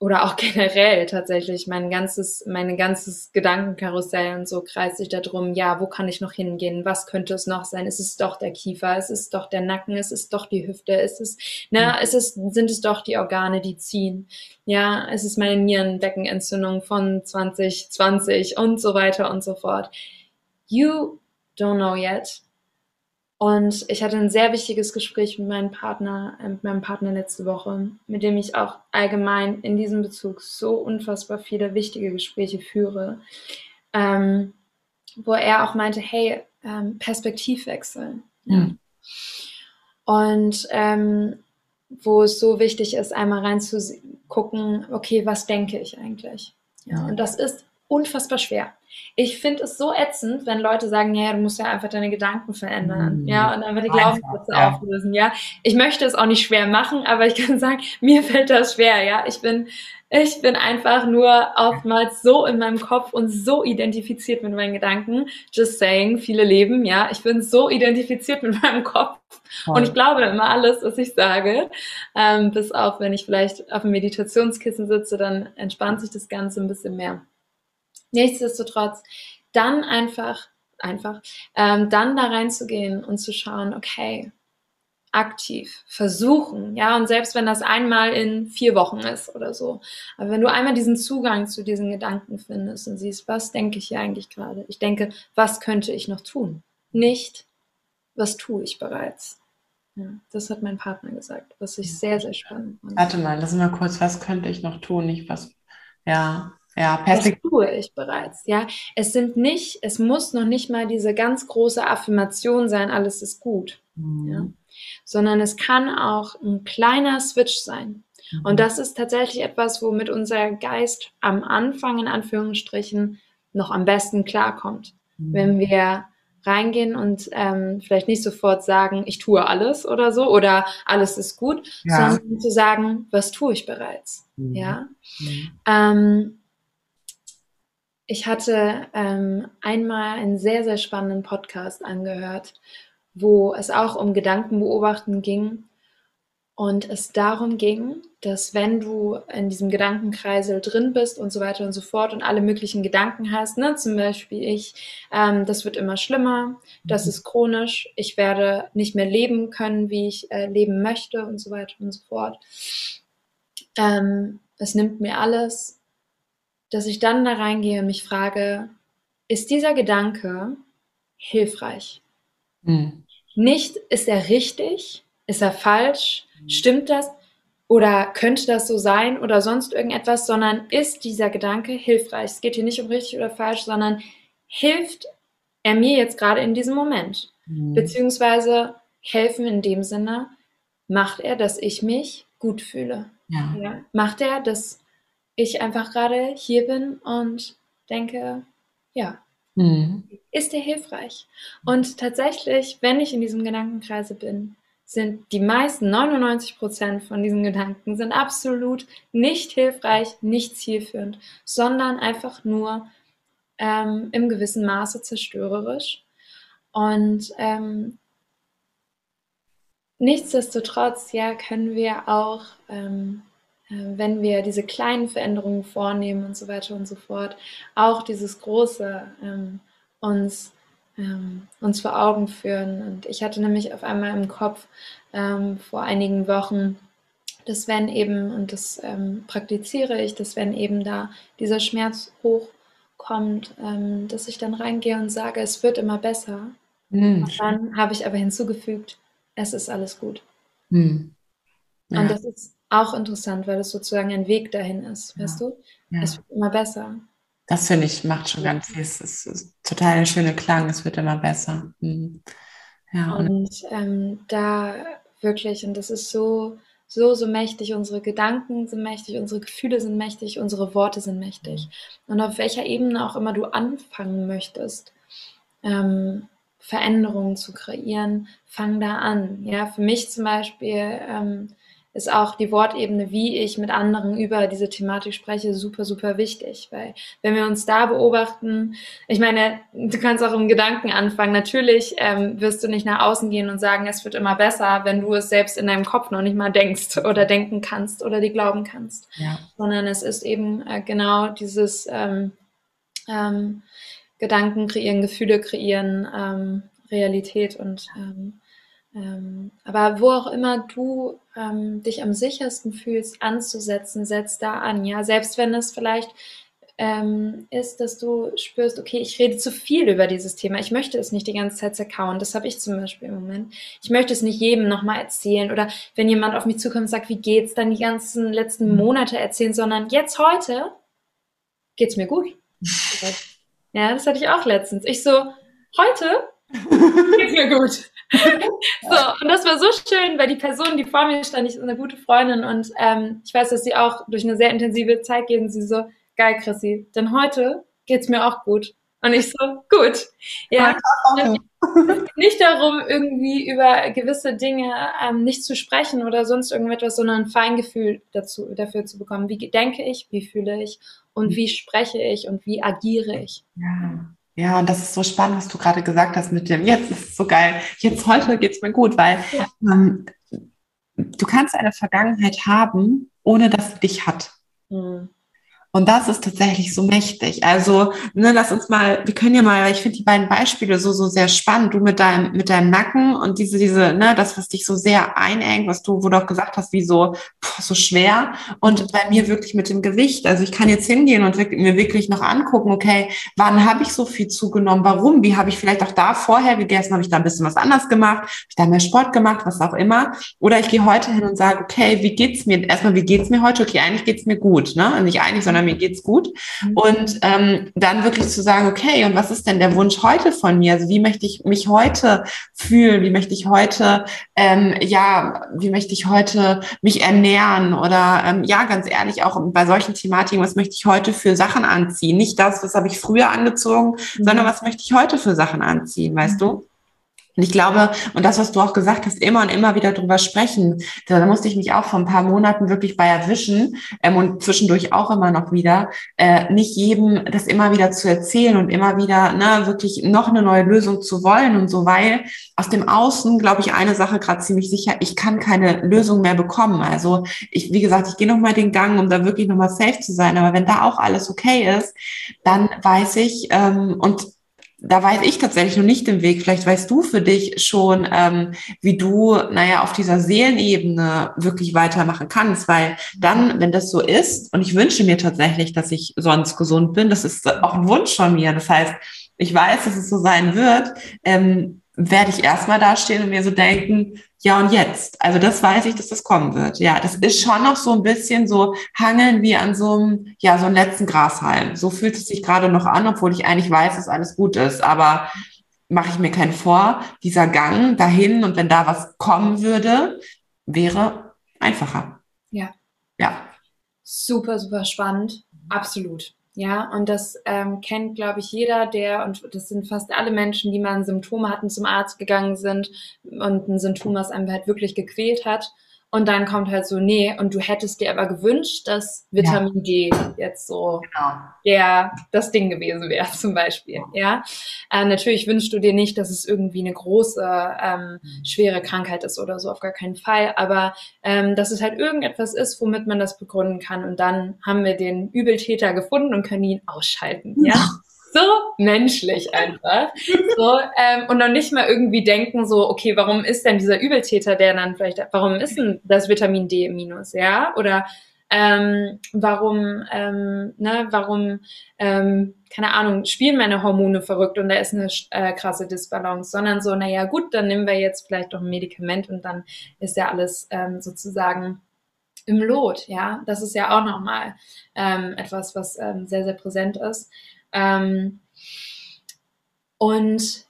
[SPEAKER 2] oder auch generell tatsächlich mein ganzes, mein ganzes Gedankenkarussell und so kreist sich darum, ja, wo kann ich noch hingehen? Was könnte es noch sein? Ist es doch der Kiefer? Ist es doch der Nacken? Ist es doch die Hüfte? Ist es, na, mhm. ist es, sind es doch die Organe, die ziehen? Ja, ist es meine Nierenbeckenentzündung von 2020 und so weiter und so fort. You don't know yet. Und ich hatte ein sehr wichtiges Gespräch mit meinem Partner, äh, mit meinem Partner letzte Woche, mit dem ich auch allgemein in diesem Bezug so unfassbar viele wichtige Gespräche führe, ähm, wo er auch meinte, hey, ähm, Perspektivwechsel. Ja. Und ähm, wo es so wichtig ist, einmal reinzugucken, okay, was denke ich eigentlich? Ja, und das ist unfassbar schwer. Ich finde es so ätzend, wenn Leute sagen, ja, du musst ja einfach deine Gedanken verändern, mhm. ja, und einfach die Glaubenssätze ja. auflösen, ja. Ich möchte es auch nicht schwer machen, aber ich kann sagen, mir fällt das schwer, ja. Ich bin, ich bin einfach nur oftmals so in meinem Kopf und so identifiziert mit meinen Gedanken. Just saying, viele leben, ja. Ich bin so identifiziert mit meinem Kopf Voll. und ich glaube immer alles, was ich sage. Ähm, bis auf, wenn ich vielleicht auf dem Meditationskissen sitze, dann entspannt sich das Ganze ein bisschen mehr. Nichtsdestotrotz, dann einfach, einfach, ähm, dann da reinzugehen und zu schauen, okay, aktiv versuchen, ja, und selbst wenn das einmal in vier Wochen ist oder so, aber wenn du einmal diesen Zugang zu diesen Gedanken findest und siehst, was denke ich hier eigentlich gerade? Ich denke, was könnte ich noch tun? Nicht, was tue ich bereits? Ja, das hat mein Partner gesagt, was ich sehr, sehr spannend
[SPEAKER 1] fand. Warte mal, lass mal kurz, was könnte ich noch tun? Nicht was, ja,
[SPEAKER 2] ja, perfekt. Das tue ich bereits. Ja, es sind nicht, es muss noch nicht mal diese ganz große Affirmation sein, alles ist gut. Mhm. Ja, sondern es kann auch ein kleiner Switch sein. Mhm. Und das ist tatsächlich etwas, womit unser Geist am Anfang in Anführungsstrichen noch am besten klarkommt. Mhm. Wenn wir reingehen und ähm, vielleicht nicht sofort sagen, ich tue alles oder so oder alles ist gut, ja. sondern zu sagen, was tue ich bereits. Mhm. Ja. Mhm. Ähm, ich hatte ähm, einmal einen sehr, sehr spannenden Podcast angehört, wo es auch um Gedankenbeobachten ging und es darum ging, dass wenn du in diesem Gedankenkreisel drin bist und so weiter und so fort und alle möglichen Gedanken hast, ne, zum Beispiel ich, ähm, das wird immer schlimmer, das mhm. ist chronisch, ich werde nicht mehr leben können, wie ich äh, leben möchte und so weiter und so fort. Ähm, es nimmt mir alles, dass ich dann da reingehe und mich frage, ist dieser Gedanke hilfreich? Mhm. Nicht, ist er richtig? Ist er falsch? Stimmt das? Oder könnte das so sein oder sonst irgendetwas, sondern ist dieser Gedanke hilfreich? Es geht hier nicht um richtig oder falsch, sondern hilft er mir jetzt gerade in diesem Moment? Mhm. Beziehungsweise helfen in dem Sinne, macht er, dass ich mich gut fühle? Ja. Ja. Macht er, dass ich einfach gerade hier bin und denke, ja, mhm. ist der hilfreich? Und tatsächlich, wenn ich in diesem Gedankenkreise bin, sind die meisten, 99 Prozent von diesen Gedanken sind absolut nicht hilfreich, nicht zielführend, sondern einfach nur ähm, im gewissen Maße zerstörerisch. Und ähm, nichtsdestotrotz, ja, können wir auch ähm, äh, wenn wir diese kleinen Veränderungen vornehmen und so weiter und so fort, auch dieses Große ähm, uns, ähm, uns vor Augen führen. Und ich hatte nämlich auf einmal im Kopf ähm, vor einigen Wochen, dass wenn eben, und das ähm, praktiziere ich, dass wenn eben da dieser Schmerz hochkommt, ähm, dass ich dann reingehe und sage, es wird immer besser. Mhm. Und dann habe ich aber hinzugefügt, es ist alles gut. Mhm. Ja. Und das ist auch interessant, weil es sozusagen ein Weg dahin ist, ja. weißt du? Ja. Es wird immer besser.
[SPEAKER 1] Das finde ich, macht schon ganz viel. Es ist, ist, total ein schöner Klang, es wird immer besser. Mhm.
[SPEAKER 2] Ja, und, und ähm, da wirklich, und das ist so, so, so mächtig, unsere Gedanken sind mächtig, unsere Gefühle sind mächtig, unsere Worte sind mächtig. Und auf welcher Ebene auch immer du anfangen möchtest, ähm, Veränderungen zu kreieren, fang da an. Ja, für mich zum Beispiel ähm, ist auch die Wortebene, wie ich mit anderen über diese Thematik spreche, super, super wichtig. Weil wenn wir uns da beobachten, ich meine, du kannst auch im Gedanken anfangen. Natürlich ähm, wirst du nicht nach außen gehen und sagen, es wird immer besser, wenn du es selbst in deinem Kopf noch nicht mal denkst oder denken kannst oder die glauben kannst. Ja. Sondern es ist eben äh, genau dieses ähm, ähm, Gedanken kreieren, Gefühle kreieren, ähm, Realität und ähm, ähm, aber wo auch immer du ähm, dich am sichersten fühlst, anzusetzen, setz da an. Ja, selbst wenn es vielleicht ähm, ist, dass du spürst, okay, ich rede zu viel über dieses Thema. Ich möchte es nicht die ganze Zeit zerkauen. Das habe ich zum Beispiel im Moment. Ich möchte es nicht jedem nochmal erzählen oder wenn jemand auf mich zukommt und sagt, wie geht's, dann die ganzen letzten mhm. Monate erzählen, sondern jetzt heute geht's mir gut. ja, das hatte ich auch letztens. Ich so, heute geht's mir gut. so, und das war so schön, weil die Person, die vor mir stand, ist eine gute Freundin und ähm, ich weiß, dass sie auch durch eine sehr intensive Zeit geht und sie so, geil, Chrissy, denn heute geht's mir auch gut. Und ich so, gut. Ja, nicht darum, irgendwie über gewisse Dinge ähm, nicht zu sprechen oder sonst irgendetwas, sondern ein Feingefühl dazu, dafür zu bekommen. Wie denke ich, wie fühle ich und wie spreche ich und wie agiere ich.
[SPEAKER 1] Ja. Ja, und das ist so spannend, was du gerade gesagt hast mit dem, jetzt ist es so geil, jetzt heute geht es mir gut, weil ja. ähm, du kannst eine Vergangenheit haben, ohne dass sie dich hat. Mhm. Und das ist tatsächlich so mächtig. Also, ne, lass uns mal, wir können ja mal, ich finde die beiden Beispiele so, so sehr spannend. Du mit deinem, mit deinem Nacken und diese, diese, ne, das, was dich so sehr einengt, was du, wo du auch gesagt hast, wie so, boah, so schwer. Und bei mir wirklich mit dem Gewicht. Also ich kann jetzt hingehen und mir wirklich noch angucken, okay, wann habe ich so viel zugenommen? Warum? Wie habe ich vielleicht auch da vorher gegessen? Habe ich da ein bisschen was anders gemacht? Habe ich da mehr Sport gemacht? Was auch immer. Oder ich gehe heute hin und sage, okay, wie geht's mir? Erstmal, wie geht's mir heute? Okay, eigentlich geht's mir gut, ne? Nicht eigentlich, sondern mir geht's gut. Mhm. Und ähm, dann wirklich zu sagen, okay, und was ist denn der Wunsch heute von mir? Also wie möchte ich mich heute fühlen? Wie möchte ich heute, ähm, ja, wie möchte ich heute mich ernähren? Oder ähm, ja, ganz ehrlich, auch bei solchen Thematiken, was möchte ich heute für Sachen anziehen? Nicht das, was habe ich früher angezogen, mhm. sondern was möchte ich heute für Sachen anziehen, weißt mhm. du? Und ich glaube, und das, was du auch gesagt hast, immer und immer wieder drüber sprechen, da musste ich mich auch vor ein paar Monaten wirklich bei erwischen ähm, und zwischendurch auch immer noch wieder, äh, nicht jedem das immer wieder zu erzählen und immer wieder ne, wirklich noch eine neue Lösung zu wollen und so, weil aus dem Außen, glaube ich, eine Sache gerade ziemlich sicher, ich kann keine Lösung mehr bekommen. Also ich, wie gesagt, ich gehe nochmal den Gang, um da wirklich nochmal safe zu sein, aber wenn da auch alles okay ist, dann weiß ich, ähm, und da weiß ich tatsächlich noch nicht den Weg. Vielleicht weißt du für dich schon, ähm, wie du, naja, auf dieser Seelenebene wirklich weitermachen kannst, weil dann, wenn das so ist, und ich wünsche mir tatsächlich, dass ich sonst gesund bin, das ist auch ein Wunsch von mir. Das heißt, ich weiß, dass es so sein wird, ähm, werde ich erstmal dastehen und mir so denken, ja und jetzt? Also das weiß ich, dass das kommen wird. Ja, das ist schon noch so ein bisschen so hangeln wie an so einem, ja, so einem letzten Grashalm. So fühlt es sich gerade noch an, obwohl ich eigentlich weiß, dass alles gut ist. Aber mache ich mir keinen vor, dieser Gang dahin und wenn da was kommen würde, wäre einfacher.
[SPEAKER 2] Ja.
[SPEAKER 1] Ja.
[SPEAKER 2] Super, super spannend. Absolut. Ja, und das ähm, kennt, glaube ich, jeder, der, und das sind fast alle Menschen, die mal Symptome hatten, zum Arzt gegangen sind und ein Symptom, was einem halt wirklich gequält hat. Und dann kommt halt so, nee, und du hättest dir aber gewünscht, dass Vitamin ja. D jetzt so genau. der, das Ding gewesen wäre, zum Beispiel. Ja. Äh, natürlich wünschst du dir nicht, dass es irgendwie eine große, ähm, mhm. schwere Krankheit ist oder so, auf gar keinen Fall. Aber ähm, dass es halt irgendetwas ist, womit man das begründen kann. Und dann haben wir den Übeltäter gefunden und können ihn ausschalten. Ja so menschlich einfach. So, ähm, und noch nicht mal irgendwie denken, so, okay, warum ist denn dieser Übeltäter, der dann vielleicht, warum ist denn das Vitamin D Minus, ja? Oder ähm, warum, ähm, ne, warum, ähm, keine Ahnung, spielen meine Hormone verrückt und da ist eine äh, krasse Disbalance, sondern so, naja, gut, dann nehmen wir jetzt vielleicht doch ein Medikament und dann ist ja alles ähm, sozusagen im Lot, ja. Das ist ja auch nochmal ähm, etwas, was ähm, sehr, sehr präsent ist. Ähm, und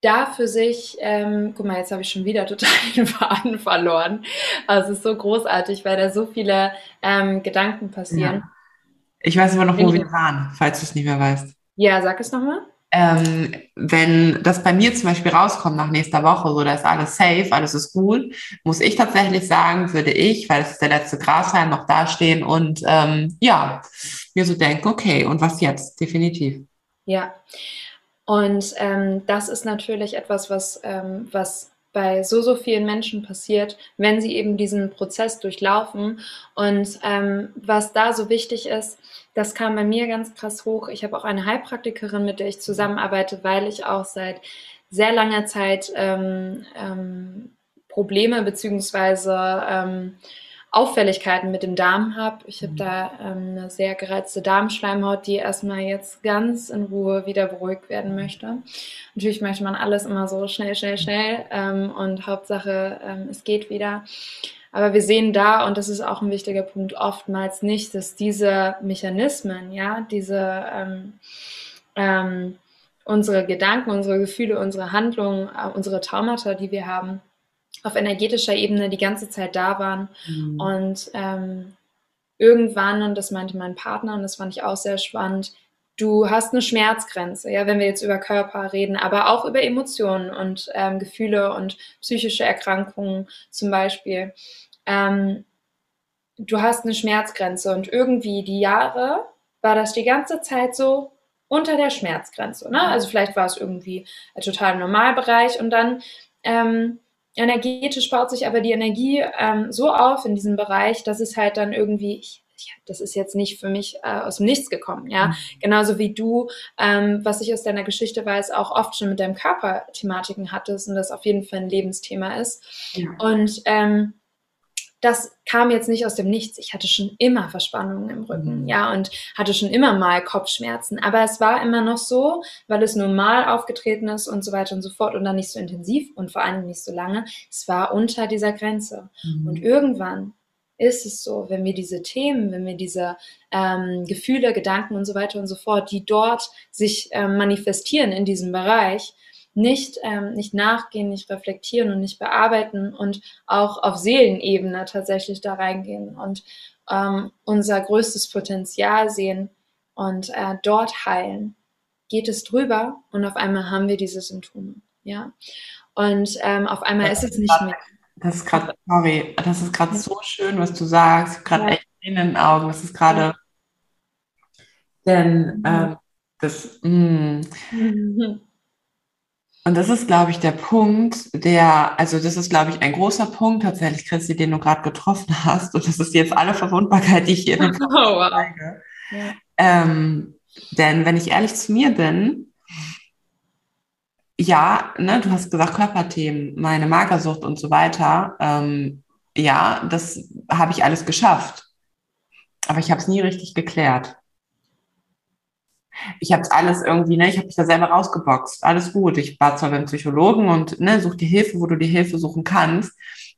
[SPEAKER 2] da für sich, ähm, guck mal, jetzt habe ich schon wieder total den Faden verloren. Also es ist so großartig, weil da so viele ähm, Gedanken passieren. Ja.
[SPEAKER 1] Ich weiß aber noch, wo wir waren, falls du es nicht mehr weißt.
[SPEAKER 2] Ja, sag es nochmal
[SPEAKER 1] ähm, wenn das bei mir zum Beispiel rauskommt nach nächster Woche, so da ist alles safe, alles ist gut, muss ich tatsächlich sagen, würde ich, weil es ist der letzte Grashalm, noch dastehen und ähm, ja, mir so denken, okay, und was jetzt? Definitiv.
[SPEAKER 2] Ja. Und ähm, das ist natürlich etwas, was, ähm, was bei so, so vielen Menschen passiert, wenn sie eben diesen Prozess durchlaufen. Und ähm, was da so wichtig ist, das kam bei mir ganz krass hoch. Ich habe auch eine Heilpraktikerin, mit der ich zusammenarbeite, weil ich auch seit sehr langer Zeit ähm, ähm, Probleme beziehungsweise ähm, Auffälligkeiten mit dem Darm habe. Ich habe mhm. da ähm, eine sehr gereizte Darmschleimhaut, die erstmal jetzt ganz in Ruhe wieder beruhigt werden möchte. Natürlich möchte man alles immer so schnell, schnell, schnell ähm, und Hauptsache, ähm, es geht wieder. Aber wir sehen da, und das ist auch ein wichtiger Punkt, oftmals nicht, dass diese Mechanismen, ja, diese ähm, ähm, unsere Gedanken, unsere Gefühle, unsere Handlungen, äh, unsere Traumata, die wir haben, auf energetischer Ebene die ganze Zeit da waren. Mhm. Und ähm, irgendwann, und das meinte mein Partner, und das fand ich auch sehr spannend, du hast eine Schmerzgrenze, ja, wenn wir jetzt über Körper reden, aber auch über Emotionen und ähm, Gefühle und psychische Erkrankungen zum Beispiel. Ähm, du hast eine Schmerzgrenze und irgendwie die Jahre war das die ganze Zeit so unter der Schmerzgrenze. Ne? Also vielleicht war es irgendwie ein total Normalbereich und dann ähm, energetisch baut sich aber die Energie ähm, so auf in diesem Bereich, dass es halt dann irgendwie, ich, ich, das ist jetzt nicht für mich äh, aus dem Nichts gekommen, ja. Mhm. Genauso wie du, ähm, was ich aus deiner Geschichte weiß, auch oft schon mit deinem Körper Thematiken hattest und das auf jeden Fall ein Lebensthema ist. Ja. Und ähm, das kam jetzt nicht aus dem Nichts. Ich hatte schon immer Verspannungen im Rücken, mhm. ja, und hatte schon immer mal Kopfschmerzen. Aber es war immer noch so, weil es normal aufgetreten ist und so weiter und so fort und dann nicht so intensiv und vor allem nicht so lange. Es war unter dieser Grenze. Mhm. Und irgendwann ist es so, wenn wir diese Themen, wenn wir diese ähm, Gefühle, Gedanken und so weiter und so fort, die dort sich ähm, manifestieren in diesem Bereich, nicht, ähm, nicht nachgehen, nicht reflektieren und nicht bearbeiten und auch auf Seelenebene tatsächlich da reingehen und ähm, unser größtes Potenzial sehen und äh, dort heilen, geht es drüber und auf einmal haben wir diese Symptome. Ja. Und ähm, auf einmal das ist es nicht grad, mehr.
[SPEAKER 1] Das ist gerade, sorry, das ist gerade so schön, was du sagst. Gerade ja. echt in den Augen. Das ist gerade. Ja. Denn ähm, das. Mh, mm. Und das ist, glaube ich, der Punkt, der, also das ist, glaube ich, ein großer Punkt tatsächlich, Christi, den du gerade getroffen hast. Und das ist jetzt alle Verwundbarkeit, die ich hier in oh, wow. zeige. Ja. Ähm, denn wenn ich ehrlich zu mir bin, ja, ne, du hast gesagt Körperthemen, meine Magersucht und so weiter. Ähm, ja, das habe ich alles geschafft. Aber ich habe es nie richtig geklärt ich habe alles irgendwie, ne, ich habe mich da selber rausgeboxt. Alles gut. Ich war zwar beim Psychologen und ne, such die Hilfe, wo du die Hilfe suchen kannst,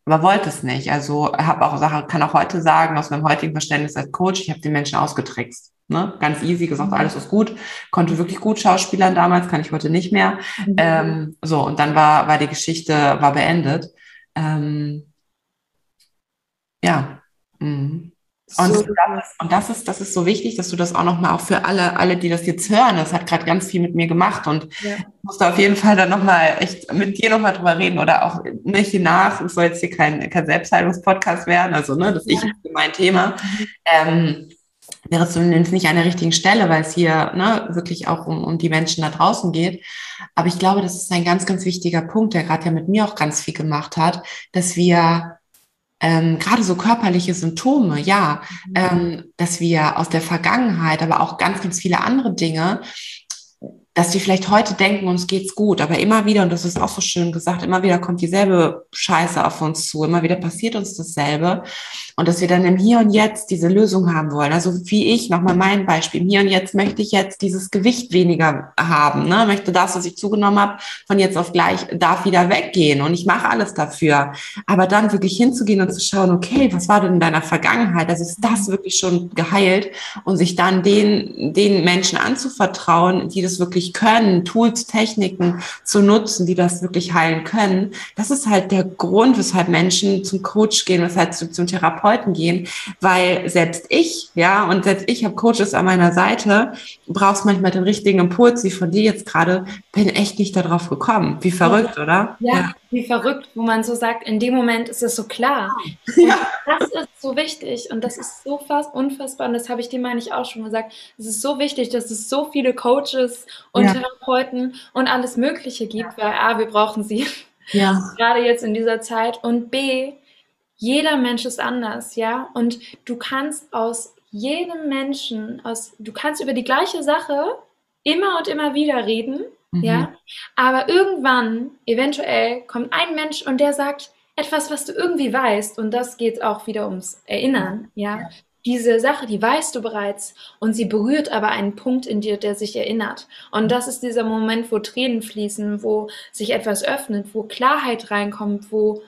[SPEAKER 1] aber wollte es nicht. Also habe auch Sache, kann auch heute sagen, aus meinem heutigen Verständnis als Coach, ich habe den Menschen ausgetrickst. Ne? Ganz easy gesagt, mhm. alles ist gut. Konnte wirklich gut schauspielern damals, kann ich heute nicht mehr. Mhm. Ähm, so, und dann war, war die Geschichte, war beendet. Ähm, ja. Mhm. Und, so. das, und das ist, das ist so wichtig, dass du das auch nochmal auch für alle, alle, die das jetzt hören, das hat gerade ganz viel mit mir gemacht und ja. ich muss da auf jeden Fall dann nochmal echt mit dir nochmal drüber reden oder auch nicht nach, es soll jetzt hier kein, kein Selbstheilungspodcast werden, also ne, das ja. ich mein Thema, ähm, wäre zumindest nicht an der richtigen Stelle, weil es hier ne, wirklich auch um, um die Menschen da draußen geht. Aber ich glaube, das ist ein ganz, ganz wichtiger Punkt, der gerade ja mit mir auch ganz viel gemacht hat, dass wir ähm, gerade so körperliche Symptome, ja, mhm. ähm, dass wir aus der Vergangenheit, aber auch ganz, ganz viele andere Dinge dass wir vielleicht heute denken, uns geht's gut, aber immer wieder, und das ist auch so schön gesagt, immer wieder kommt dieselbe Scheiße auf uns zu, immer wieder passiert uns dasselbe. Und dass wir dann im Hier und Jetzt diese Lösung haben wollen. Also wie ich, nochmal mein Beispiel, im Hier und Jetzt möchte ich jetzt dieses Gewicht weniger haben, ne? möchte das, was ich zugenommen habe, von jetzt auf gleich, darf wieder weggehen und ich mache alles dafür. Aber dann wirklich hinzugehen und zu schauen, okay, was war denn in deiner Vergangenheit? Also ist das wirklich schon geheilt und sich dann den, den Menschen anzuvertrauen, die das wirklich wirklich können, Tools, Techniken zu nutzen, die das wirklich heilen können. Das ist halt der Grund, weshalb Menschen zum Coach gehen, weshalb sie zum Therapeuten gehen, weil selbst ich, ja, und selbst ich habe Coaches an meiner Seite, brauchst manchmal den richtigen Impuls, wie von dir jetzt gerade, bin echt nicht darauf gekommen. Wie verrückt,
[SPEAKER 2] ja.
[SPEAKER 1] oder?
[SPEAKER 2] Ja, ja, wie verrückt, wo man so sagt, in dem Moment ist es so klar. Ja. Das ist so wichtig und das ist so fast unfassbar und das habe ich dir, meine ich, auch schon gesagt. Es ist so wichtig, dass es so viele Coaches und ja. Therapeuten und alles Mögliche gibt, weil A, wir brauchen sie. Ja. Gerade jetzt in dieser Zeit und B, jeder Mensch ist anders, ja. Und du kannst aus jedem Menschen, aus, du kannst über die gleiche Sache immer und immer wieder reden, mhm. ja. Aber irgendwann, eventuell, kommt ein Mensch und der sagt etwas, was du irgendwie weißt. Und das geht auch wieder ums Erinnern, ja. ja diese Sache, die weißt du bereits und sie berührt aber einen Punkt in dir, der sich erinnert. Und das ist dieser Moment, wo Tränen fließen, wo sich etwas öffnet, wo Klarheit reinkommt, wo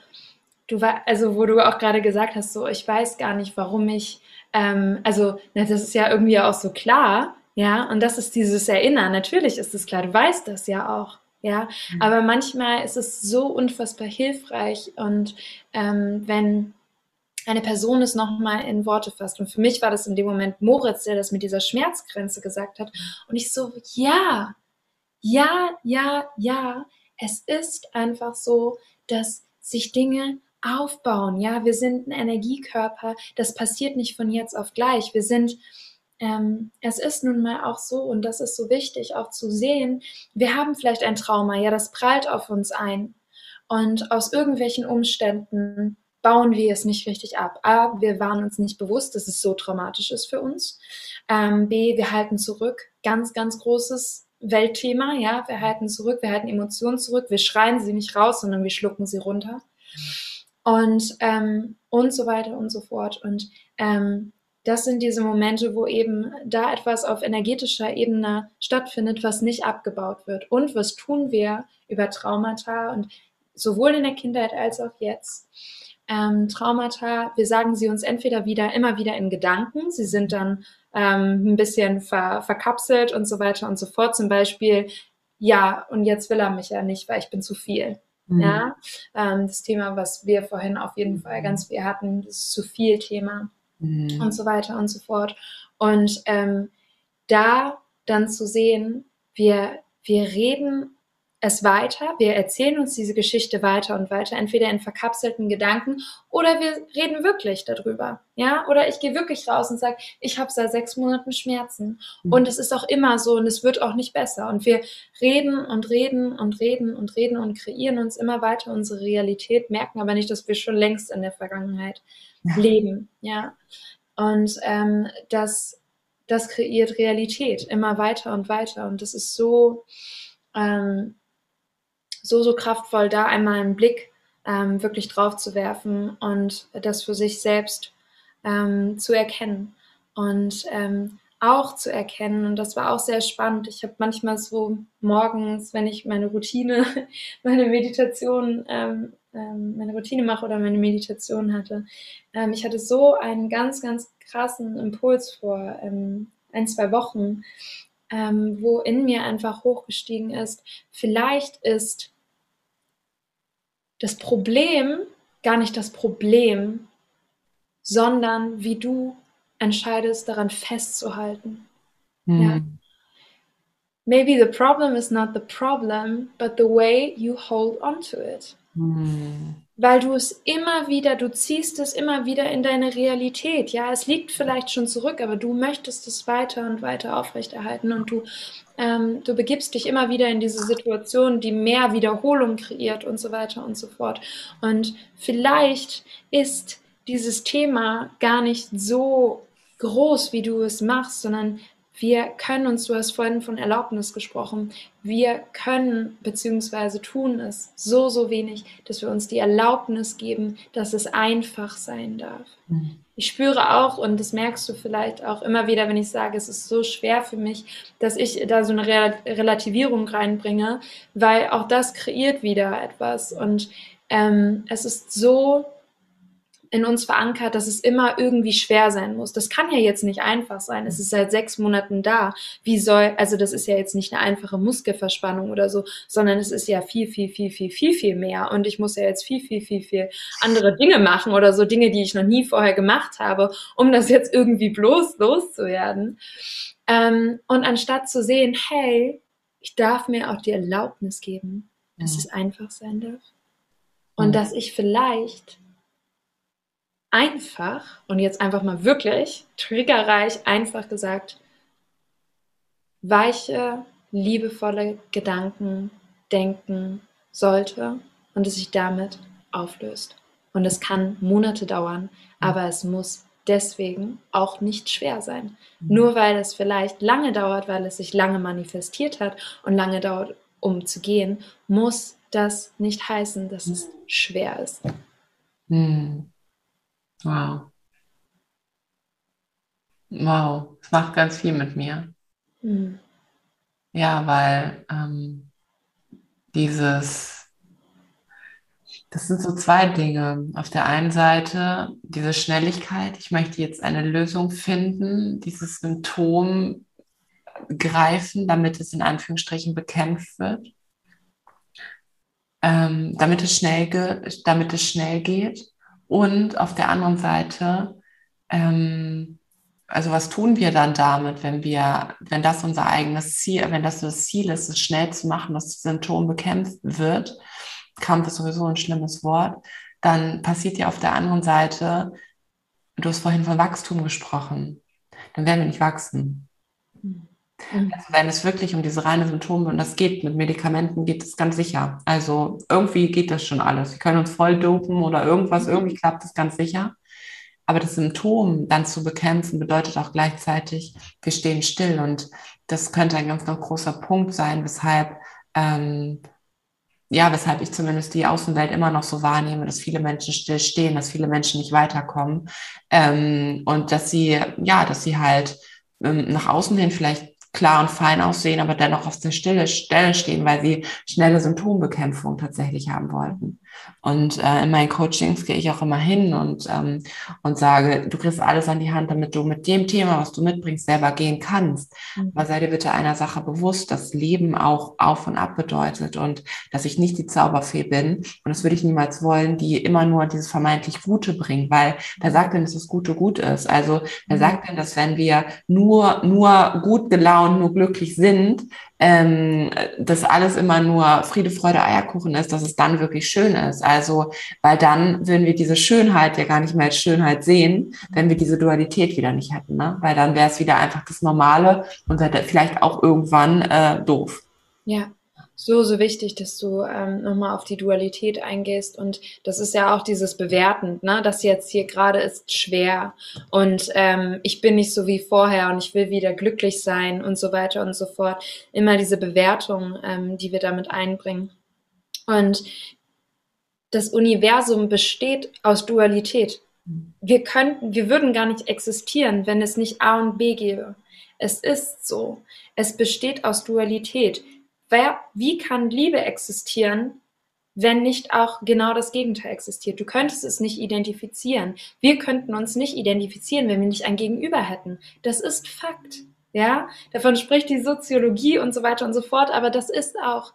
[SPEAKER 2] du, also wo du auch gerade gesagt hast, so, ich weiß gar nicht, warum ich, ähm, also, na, das ist ja irgendwie auch so klar, ja, und das ist dieses Erinnern. Natürlich ist es klar, du weißt das ja auch. Ja, mhm. aber manchmal ist es so unfassbar hilfreich und ähm, wenn eine Person es nochmal in Worte fasst. Und für mich war das in dem Moment Moritz, der das mit dieser Schmerzgrenze gesagt hat. Und ich so, ja, ja, ja, ja, es ist einfach so, dass sich Dinge aufbauen. Ja, wir sind ein Energiekörper. Das passiert nicht von jetzt auf gleich. Wir sind, ähm, es ist nun mal auch so, und das ist so wichtig auch zu sehen, wir haben vielleicht ein Trauma. Ja, das prallt auf uns ein. Und aus irgendwelchen Umständen bauen wir es nicht richtig ab. A, wir waren uns nicht bewusst, dass es so traumatisch ist für uns. Ähm, B, wir halten zurück. Ganz, ganz großes Weltthema, ja. Wir halten zurück, wir halten Emotionen zurück, wir schreien sie nicht raus, sondern wir schlucken sie runter. Und, ähm, und so weiter und so fort. Und ähm, das sind diese Momente, wo eben da etwas auf energetischer Ebene stattfindet, was nicht abgebaut wird. Und was tun wir über Traumata und sowohl in der Kindheit als auch jetzt? Ähm, Traumata, wir sagen sie uns entweder wieder, immer wieder in Gedanken, sie sind dann ähm, ein bisschen ver, verkapselt und so weiter und so fort. Zum Beispiel, ja, und jetzt will er mich ja nicht, weil ich bin zu viel. Mhm. Ja, ähm, das Thema, was wir vorhin auf jeden Fall ganz viel hatten, das zu viel Thema mhm. und so weiter und so fort. Und ähm, da dann zu sehen, wir, wir reden es weiter, wir erzählen uns diese Geschichte weiter und weiter, entweder in verkapselten Gedanken oder wir reden wirklich darüber, ja, oder ich gehe wirklich raus und sage, ich habe seit sechs Monaten Schmerzen. Mhm. und es ist auch immer so und es wird auch nicht besser. Und wir reden und reden und reden und reden und kreieren uns immer weiter unsere Realität, merken aber nicht, dass wir schon längst in der Vergangenheit ja. leben, ja, und ähm, das das kreiert Realität immer weiter und weiter. Und das ist so ähm, so, so kraftvoll, da einmal einen Blick ähm, wirklich drauf zu werfen und das für sich selbst ähm, zu erkennen. Und ähm, auch zu erkennen, und das war auch sehr spannend. Ich habe manchmal so morgens, wenn ich meine Routine, meine Meditation, ähm, ähm, meine Routine mache oder meine Meditation hatte, ähm, ich hatte so einen ganz, ganz krassen Impuls vor ähm, ein, zwei Wochen, ähm, wo in mir einfach hochgestiegen ist, vielleicht ist das Problem gar nicht das Problem, sondern wie du entscheidest, daran festzuhalten. Mhm. Ja. Maybe the problem is not the problem, but the way you hold on to it. Mhm weil du es immer wieder, du ziehst es immer wieder in deine Realität. Ja, es liegt vielleicht schon zurück, aber du möchtest es weiter und weiter aufrechterhalten und du, ähm, du begibst dich immer wieder in diese Situation, die mehr Wiederholung kreiert und so weiter und so fort. Und vielleicht ist dieses Thema gar nicht so groß, wie du es machst, sondern wir können uns, du hast vorhin von Erlaubnis gesprochen, wir können bzw. tun es so, so wenig, dass wir uns die Erlaubnis geben, dass es einfach sein darf. Mhm. Ich spüre auch, und das merkst du vielleicht auch immer wieder, wenn ich sage, es ist so schwer für mich, dass ich da so eine Relativierung reinbringe, weil auch das kreiert wieder etwas. Und ähm, es ist so in uns verankert, dass es immer irgendwie schwer sein muss. Das kann ja jetzt nicht einfach sein. Es ist seit sechs Monaten da. Wie soll, also das ist ja jetzt nicht eine einfache Muskelverspannung oder so, sondern es ist ja viel, viel, viel, viel, viel, viel mehr. Und ich muss ja jetzt viel, viel, viel, viel andere Dinge machen oder so Dinge, die ich noch nie vorher gemacht habe, um das jetzt irgendwie bloß loszuwerden. Ähm, und anstatt zu sehen, hey, ich darf mir auch die Erlaubnis geben, dass es einfach sein darf. Und dass ich vielleicht einfach, und jetzt einfach mal wirklich, triggerreich, einfach gesagt, weiche, liebevolle Gedanken denken sollte und es sich damit auflöst. Und es kann Monate dauern, aber es muss deswegen auch nicht schwer sein. Mhm. Nur weil es vielleicht lange dauert, weil es sich lange manifestiert hat und lange dauert, um zu gehen, muss das nicht heißen, dass es mhm. schwer ist.
[SPEAKER 1] Mhm. Wow. Wow, es macht ganz viel mit mir. Mhm. Ja, weil ähm, dieses, das sind so zwei Dinge. Auf der einen Seite diese Schnelligkeit, ich möchte jetzt eine Lösung finden, dieses Symptom greifen, damit es in Anführungsstrichen bekämpft wird, ähm, damit, es schnell damit es schnell geht Und auf der anderen Seite, ähm, also was tun wir dann damit, wenn wir, wenn das unser eigenes Ziel, wenn das das Ziel ist, es schnell zu machen, dass das Symptom bekämpft wird, Kampf ist sowieso ein schlimmes Wort, dann passiert ja auf der anderen Seite, du hast vorhin von Wachstum gesprochen, dann werden wir nicht wachsen. Mhm. Also wenn es wirklich um diese reine Symptome, und das geht mit Medikamenten, geht es ganz sicher. Also irgendwie geht das schon alles. Wir können uns voll dopen oder irgendwas, mhm. irgendwie klappt das ganz sicher. Aber das Symptom dann zu bekämpfen, bedeutet auch gleichzeitig, wir stehen still. Und das könnte ein ganz, ganz großer Punkt sein, weshalb, ähm, ja, weshalb ich zumindest die Außenwelt immer noch so wahrnehme, dass viele Menschen still stehen, dass viele Menschen nicht weiterkommen ähm, und dass sie, ja, dass sie halt ähm, nach außen hin vielleicht klar und fein aussehen, aber dennoch auf der Stelle stehen, weil sie schnelle Symptombekämpfung tatsächlich haben wollten. Und äh, in meinen Coachings gehe ich auch immer hin und, ähm, und sage, du kriegst alles an die Hand, damit du mit dem Thema, was du mitbringst, selber gehen kannst. Mhm. Aber sei dir bitte einer Sache bewusst, dass Leben auch auf und ab bedeutet und dass ich nicht die Zauberfee bin. Und das würde ich niemals wollen, die immer nur dieses vermeintlich Gute bringt, weil wer sagt denn, dass das Gute gut ist? Also wer mhm. sagt denn, dass wenn wir nur, nur gut gelaunt, nur glücklich sind, ähm, dass alles immer nur Friede, Freude, Eierkuchen ist, dass es dann wirklich schön ist. Also, weil dann würden wir diese Schönheit ja gar nicht mehr als Schönheit sehen, wenn wir diese Dualität wieder nicht hätten. Ne? Weil dann wäre es wieder einfach das Normale und vielleicht auch irgendwann äh, doof.
[SPEAKER 2] Ja, so, so wichtig, dass du ähm, nochmal auf die Dualität eingehst. Und das ist ja auch dieses Bewertend, ne? Das jetzt hier gerade ist schwer und ähm, ich bin nicht so wie vorher und ich will wieder glücklich sein und so weiter und so fort. Immer diese Bewertung, ähm, die wir damit einbringen. Und das Universum besteht aus Dualität. Wir könnten, wir würden gar nicht existieren, wenn es nicht A und B gäbe. Es ist so. Es besteht aus Dualität. Wer, wie kann Liebe existieren, wenn nicht auch genau das Gegenteil existiert? Du könntest es nicht identifizieren. Wir könnten uns nicht identifizieren, wenn wir nicht ein Gegenüber hätten. Das ist Fakt. Ja, davon spricht die Soziologie und so weiter und so fort, aber das ist auch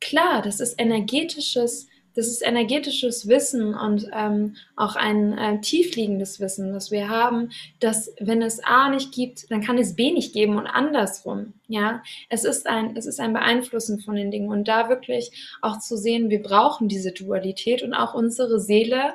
[SPEAKER 2] klar, das ist energetisches das ist energetisches Wissen und ähm, auch ein äh, tiefliegendes Wissen, das wir haben, dass wenn es A nicht gibt, dann kann es B nicht geben und andersrum. Ja, es ist ein, es ist ein Beeinflussen von den Dingen und da wirklich auch zu sehen, wir brauchen diese Dualität und auch unsere Seele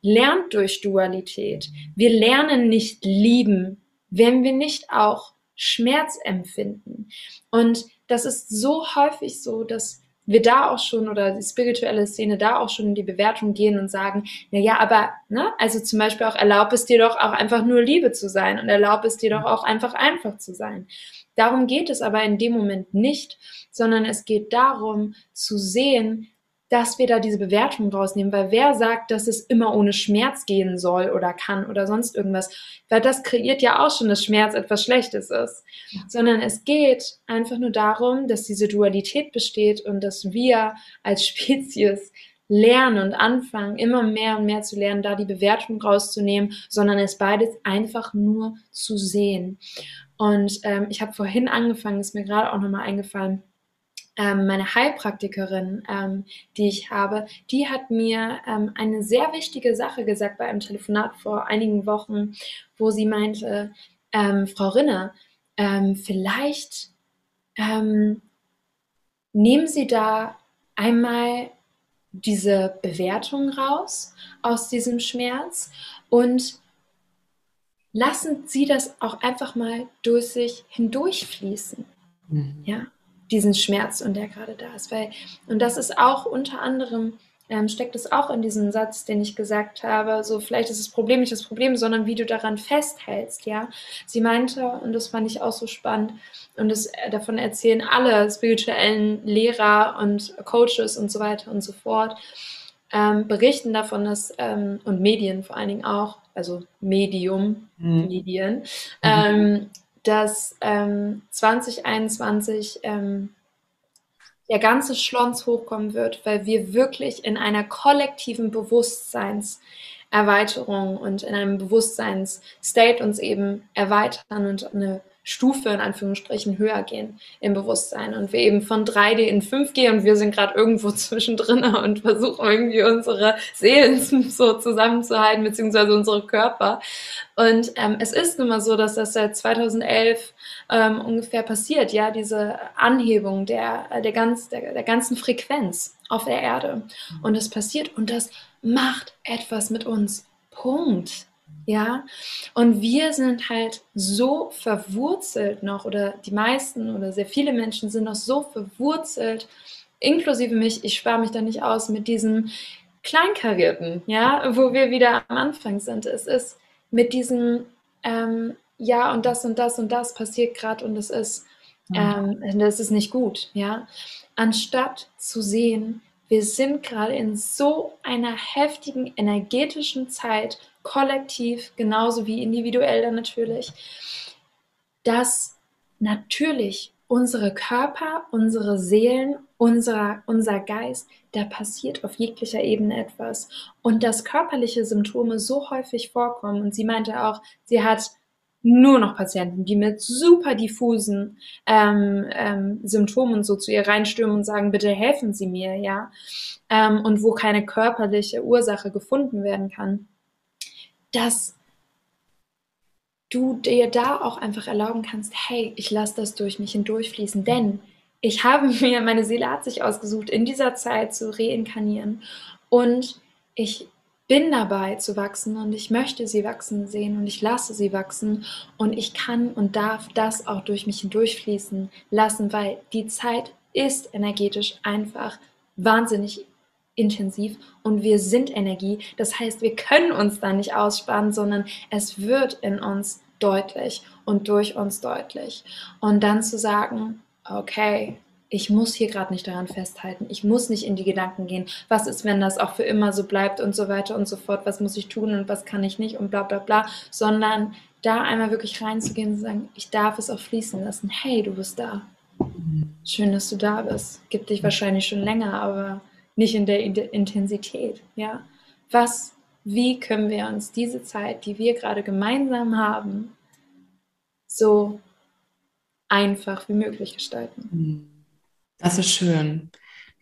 [SPEAKER 2] lernt durch Dualität. Wir lernen nicht lieben, wenn wir nicht auch Schmerz empfinden. Und das ist so häufig so, dass wir da auch schon oder die spirituelle Szene da auch schon in die Bewertung gehen und sagen, na ja, aber, ne, also zum Beispiel auch erlaub es dir doch auch einfach nur Liebe zu sein und erlaub es dir doch auch einfach einfach zu sein. Darum geht es aber in dem Moment nicht, sondern es geht darum zu sehen, dass wir da diese Bewertung rausnehmen, weil wer sagt, dass es immer ohne Schmerz gehen soll oder kann oder sonst irgendwas, weil das kreiert ja auch schon, dass Schmerz etwas Schlechtes ist, ja. sondern es geht einfach nur darum, dass diese Dualität besteht und dass wir als Spezies lernen und anfangen, immer mehr und mehr zu lernen, da die Bewertung rauszunehmen, sondern es beides einfach nur zu sehen. Und ähm, ich habe vorhin angefangen, ist mir gerade auch nochmal eingefallen, ähm, meine Heilpraktikerin, ähm, die ich habe, die hat mir ähm, eine sehr wichtige Sache gesagt bei einem Telefonat vor einigen Wochen, wo sie meinte, ähm, Frau Rinne, ähm, vielleicht ähm, nehmen Sie da einmal diese Bewertung raus aus diesem Schmerz und lassen Sie das auch einfach mal durch sich hindurchfließen. Mhm. Ja, diesen Schmerz und der gerade da ist. Weil, und das ist auch unter anderem, ähm, steckt es auch in diesem Satz, den ich gesagt habe, so vielleicht ist das Problem nicht das Problem, sondern wie du daran festhältst, ja. Sie meinte, und das fand ich auch so spannend, und das, äh, davon erzählen alle spirituellen Lehrer und Coaches und so weiter und so fort, ähm, berichten davon, dass, ähm, und Medien vor allen Dingen auch, also Medium, mhm. Medien, mhm. Dass ähm, 2021 ähm, der ganze Schlons hochkommen wird, weil wir wirklich in einer kollektiven Bewusstseinserweiterung und in einem Bewusstseinsstate uns eben erweitern und eine Stufe in Anführungsstrichen höher gehen im Bewusstsein und wir eben von 3D in 5G und wir sind gerade irgendwo zwischendrin und versuchen irgendwie unsere Seelen so zusammenzuhalten, beziehungsweise unsere Körper. Und ähm, es ist nun mal so, dass das seit 2011 ähm, ungefähr passiert, ja, diese Anhebung der, der, ganz, der, der ganzen Frequenz auf der Erde. Und es passiert und das macht etwas mit uns. Punkt. Ja, und wir sind halt so verwurzelt noch, oder die meisten oder sehr viele Menschen sind noch so verwurzelt, inklusive mich, ich spare mich da nicht aus, mit diesem Kleinkarierten, ja, wo wir wieder am Anfang sind. Es ist mit diesem, ähm, ja, und das und das und das passiert gerade und es ist, ähm, das ist nicht gut, ja. Anstatt zu sehen, wir sind gerade in so einer heftigen energetischen Zeit, kollektiv genauso wie individuell dann natürlich, dass natürlich unsere Körper, unsere Seelen, unser, unser Geist, da passiert auf jeglicher Ebene etwas. Und dass körperliche Symptome so häufig vorkommen, und sie meinte auch, sie hat nur noch Patienten, die mit super diffusen ähm, ähm, Symptomen so zu ihr reinstürmen und sagen, bitte helfen Sie mir, ja, ähm, und wo keine körperliche Ursache gefunden werden kann dass du dir da auch einfach erlauben kannst, hey, ich lasse das durch mich hindurchfließen, denn ich habe mir, meine Seele hat sich ausgesucht, in dieser Zeit zu reinkarnieren. Und ich bin dabei zu wachsen und ich möchte sie wachsen sehen und ich lasse sie wachsen. Und ich kann und darf das auch durch mich hindurchfließen lassen, weil die Zeit ist energetisch einfach wahnsinnig intensiv und wir sind Energie. Das heißt, wir können uns da nicht ausspannen, sondern es wird in uns deutlich und durch uns deutlich. Und dann zu sagen, okay, ich muss hier gerade nicht daran festhalten. Ich muss nicht in die Gedanken gehen. Was ist, wenn das auch für immer so bleibt und so weiter und so fort? Was muss ich tun und was kann ich nicht und bla bla bla. Sondern da einmal wirklich reinzugehen und zu sagen, ich darf es auch fließen lassen. Hey, du bist da. Schön, dass du da bist. Gibt dich wahrscheinlich schon länger, aber nicht in der Intensität. Ja, was, wie können wir uns diese Zeit, die wir gerade gemeinsam haben, so einfach wie möglich gestalten? Hm.
[SPEAKER 1] Das ist schön.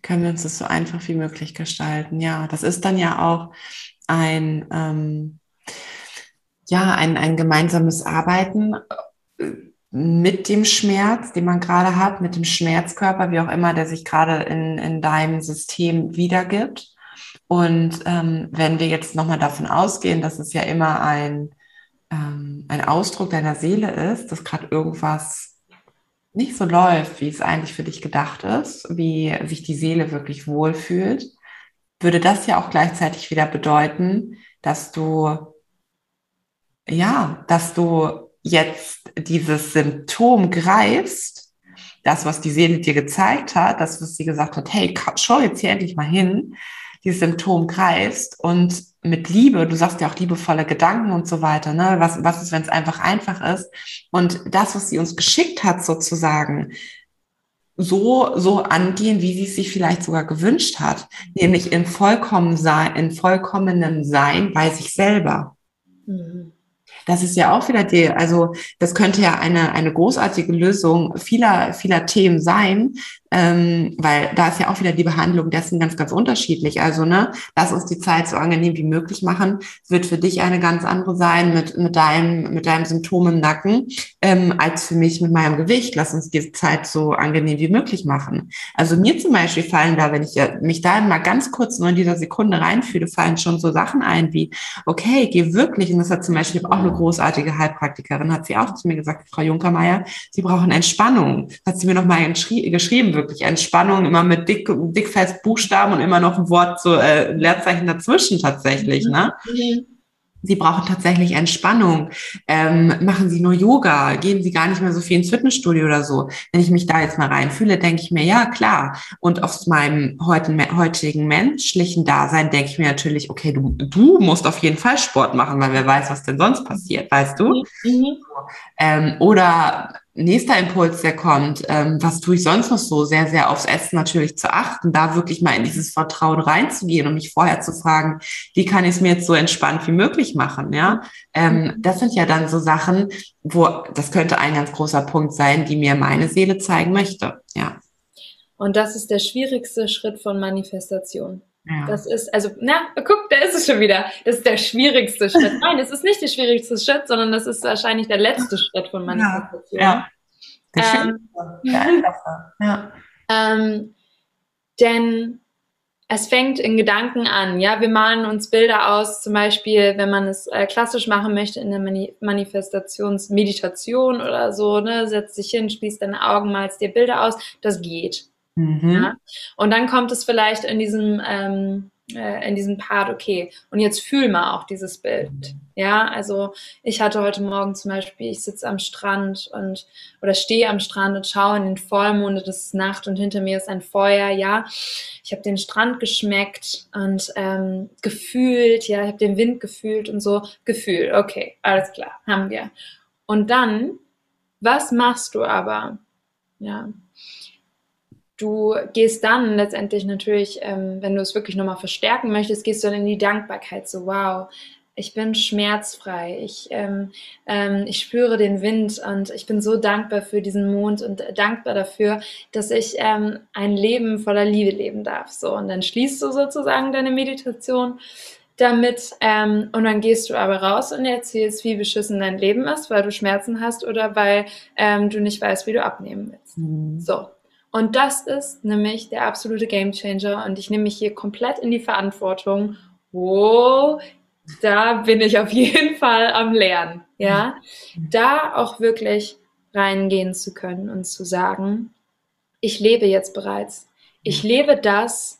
[SPEAKER 1] Können wir uns das so einfach wie möglich gestalten? Ja, das ist dann ja auch ein ähm, ja ein, ein gemeinsames Arbeiten mit dem Schmerz, den man gerade hat, mit dem Schmerzkörper, wie auch immer, der sich gerade in, in deinem System wiedergibt. Und ähm, wenn wir jetzt nochmal davon ausgehen, dass es ja immer ein, ähm, ein Ausdruck deiner Seele ist, dass gerade irgendwas nicht so läuft, wie es eigentlich für dich gedacht ist, wie sich die Seele wirklich wohlfühlt, würde das ja auch gleichzeitig wieder bedeuten, dass du, ja, dass du jetzt dieses Symptom greifst, das, was die Seele dir gezeigt hat, das, was sie gesagt hat, hey, schau jetzt hier endlich mal hin, dieses Symptom greifst und mit Liebe, du sagst ja auch liebevolle Gedanken und so weiter, ne? Was, was ist, wenn es einfach einfach ist? Und das, was sie uns geschickt hat, sozusagen, so, so angehen, wie sie es sich vielleicht sogar gewünscht hat, nämlich in vollkommen sein, in vollkommenem Sein bei sich selber. Mhm das ist ja auch wieder die, also das könnte ja eine, eine großartige Lösung vieler, vieler Themen sein, ähm, weil da ist ja auch wieder die Behandlung dessen ganz, ganz unterschiedlich. Also, ne, lass uns die Zeit so angenehm wie möglich machen. Es wird für dich eine ganz andere sein mit, mit deinem, mit deinem Symptom im Nacken, ähm, als für mich mit meinem Gewicht. Lass uns die Zeit so angenehm wie möglich machen. Also mir zum Beispiel fallen da, wenn ich mich da mal ganz kurz nur in dieser Sekunde reinfühle, fallen schon so Sachen ein wie, okay, geh wirklich, und das hat zum Beispiel auch eine großartige Heilpraktikerin, hat sie auch zu mir gesagt, Frau Junkermeier, Sie brauchen Entspannung. Hat sie mir nochmal geschrieben, wirklich Entspannung, immer mit dick, dickfest Buchstaben und immer noch ein Wort, so äh, Leerzeichen dazwischen tatsächlich. Ne? Mhm. Sie brauchen tatsächlich Entspannung. Ähm, machen Sie nur Yoga, gehen Sie gar nicht mehr so viel ins Fitnessstudio oder so. Wenn ich mich da jetzt mal reinfühle, denke ich mir, ja, klar. Und aus meinem heutigen menschlichen Dasein denke ich mir natürlich, okay, du, du musst auf jeden Fall Sport machen, weil wer weiß, was denn sonst passiert, weißt du? Mhm. Ähm, oder nächster Impuls, der kommt, ähm, was tue ich sonst noch so? Sehr, sehr aufs Essen natürlich zu achten, da wirklich mal in dieses Vertrauen reinzugehen und mich vorher zu fragen, wie kann ich es mir jetzt so entspannt wie möglich machen? Ja, ähm, mhm. das sind ja dann so Sachen, wo das könnte ein ganz großer Punkt sein, die mir meine Seele zeigen möchte. Ja.
[SPEAKER 2] Und das ist der schwierigste Schritt von Manifestation. Ja. Das ist, also, na, guck, da ist es schon wieder. Das ist der schwierigste Schritt. Nein, es ist nicht der schwierigste Schritt, sondern das ist wahrscheinlich der letzte Schritt von Manifestation. Ja. ja. Ähm, der ja. Ähm, denn es fängt in Gedanken an. Ja, wir malen uns Bilder aus, zum Beispiel, wenn man es äh, klassisch machen möchte in der Mani Manifestationsmeditation oder so, ne, setzt dich hin, schließt deine Augen, malst dir Bilder aus. Das geht. Mhm. Ja? Und dann kommt es vielleicht in diesem, ähm, äh, in diesem Part, okay, und jetzt fühl mal auch dieses Bild. Ja, also ich hatte heute Morgen zum Beispiel, ich sitze am Strand und oder stehe am Strand und schaue in den Vollmond es ist Nacht und hinter mir ist ein Feuer, ja. Ich habe den Strand geschmeckt und ähm, gefühlt, ja, ich habe den Wind gefühlt und so gefühlt, okay, alles klar, haben wir. Und dann, was machst du aber? Ja, du gehst dann letztendlich natürlich, ähm, wenn du es wirklich nochmal verstärken möchtest, gehst du dann in die Dankbarkeit. So, wow, ich bin schmerzfrei, ich, ähm, ähm, ich spüre den Wind und ich bin so dankbar für diesen Mond und dankbar dafür, dass ich ähm, ein Leben voller Liebe leben darf. So, und dann schließt du sozusagen deine Meditation damit ähm, und dann gehst du aber raus und erzählst, wie beschissen dein Leben ist, weil du Schmerzen hast oder weil ähm, du nicht weißt, wie du abnehmen willst. Mhm. So, und das ist nämlich der absolute Gamechanger und ich nehme mich hier komplett in die Verantwortung. Oh, da bin ich auf jeden Fall am Lernen, ja. Da auch wirklich reingehen zu können und zu sagen, ich lebe jetzt bereits. Ich lebe das.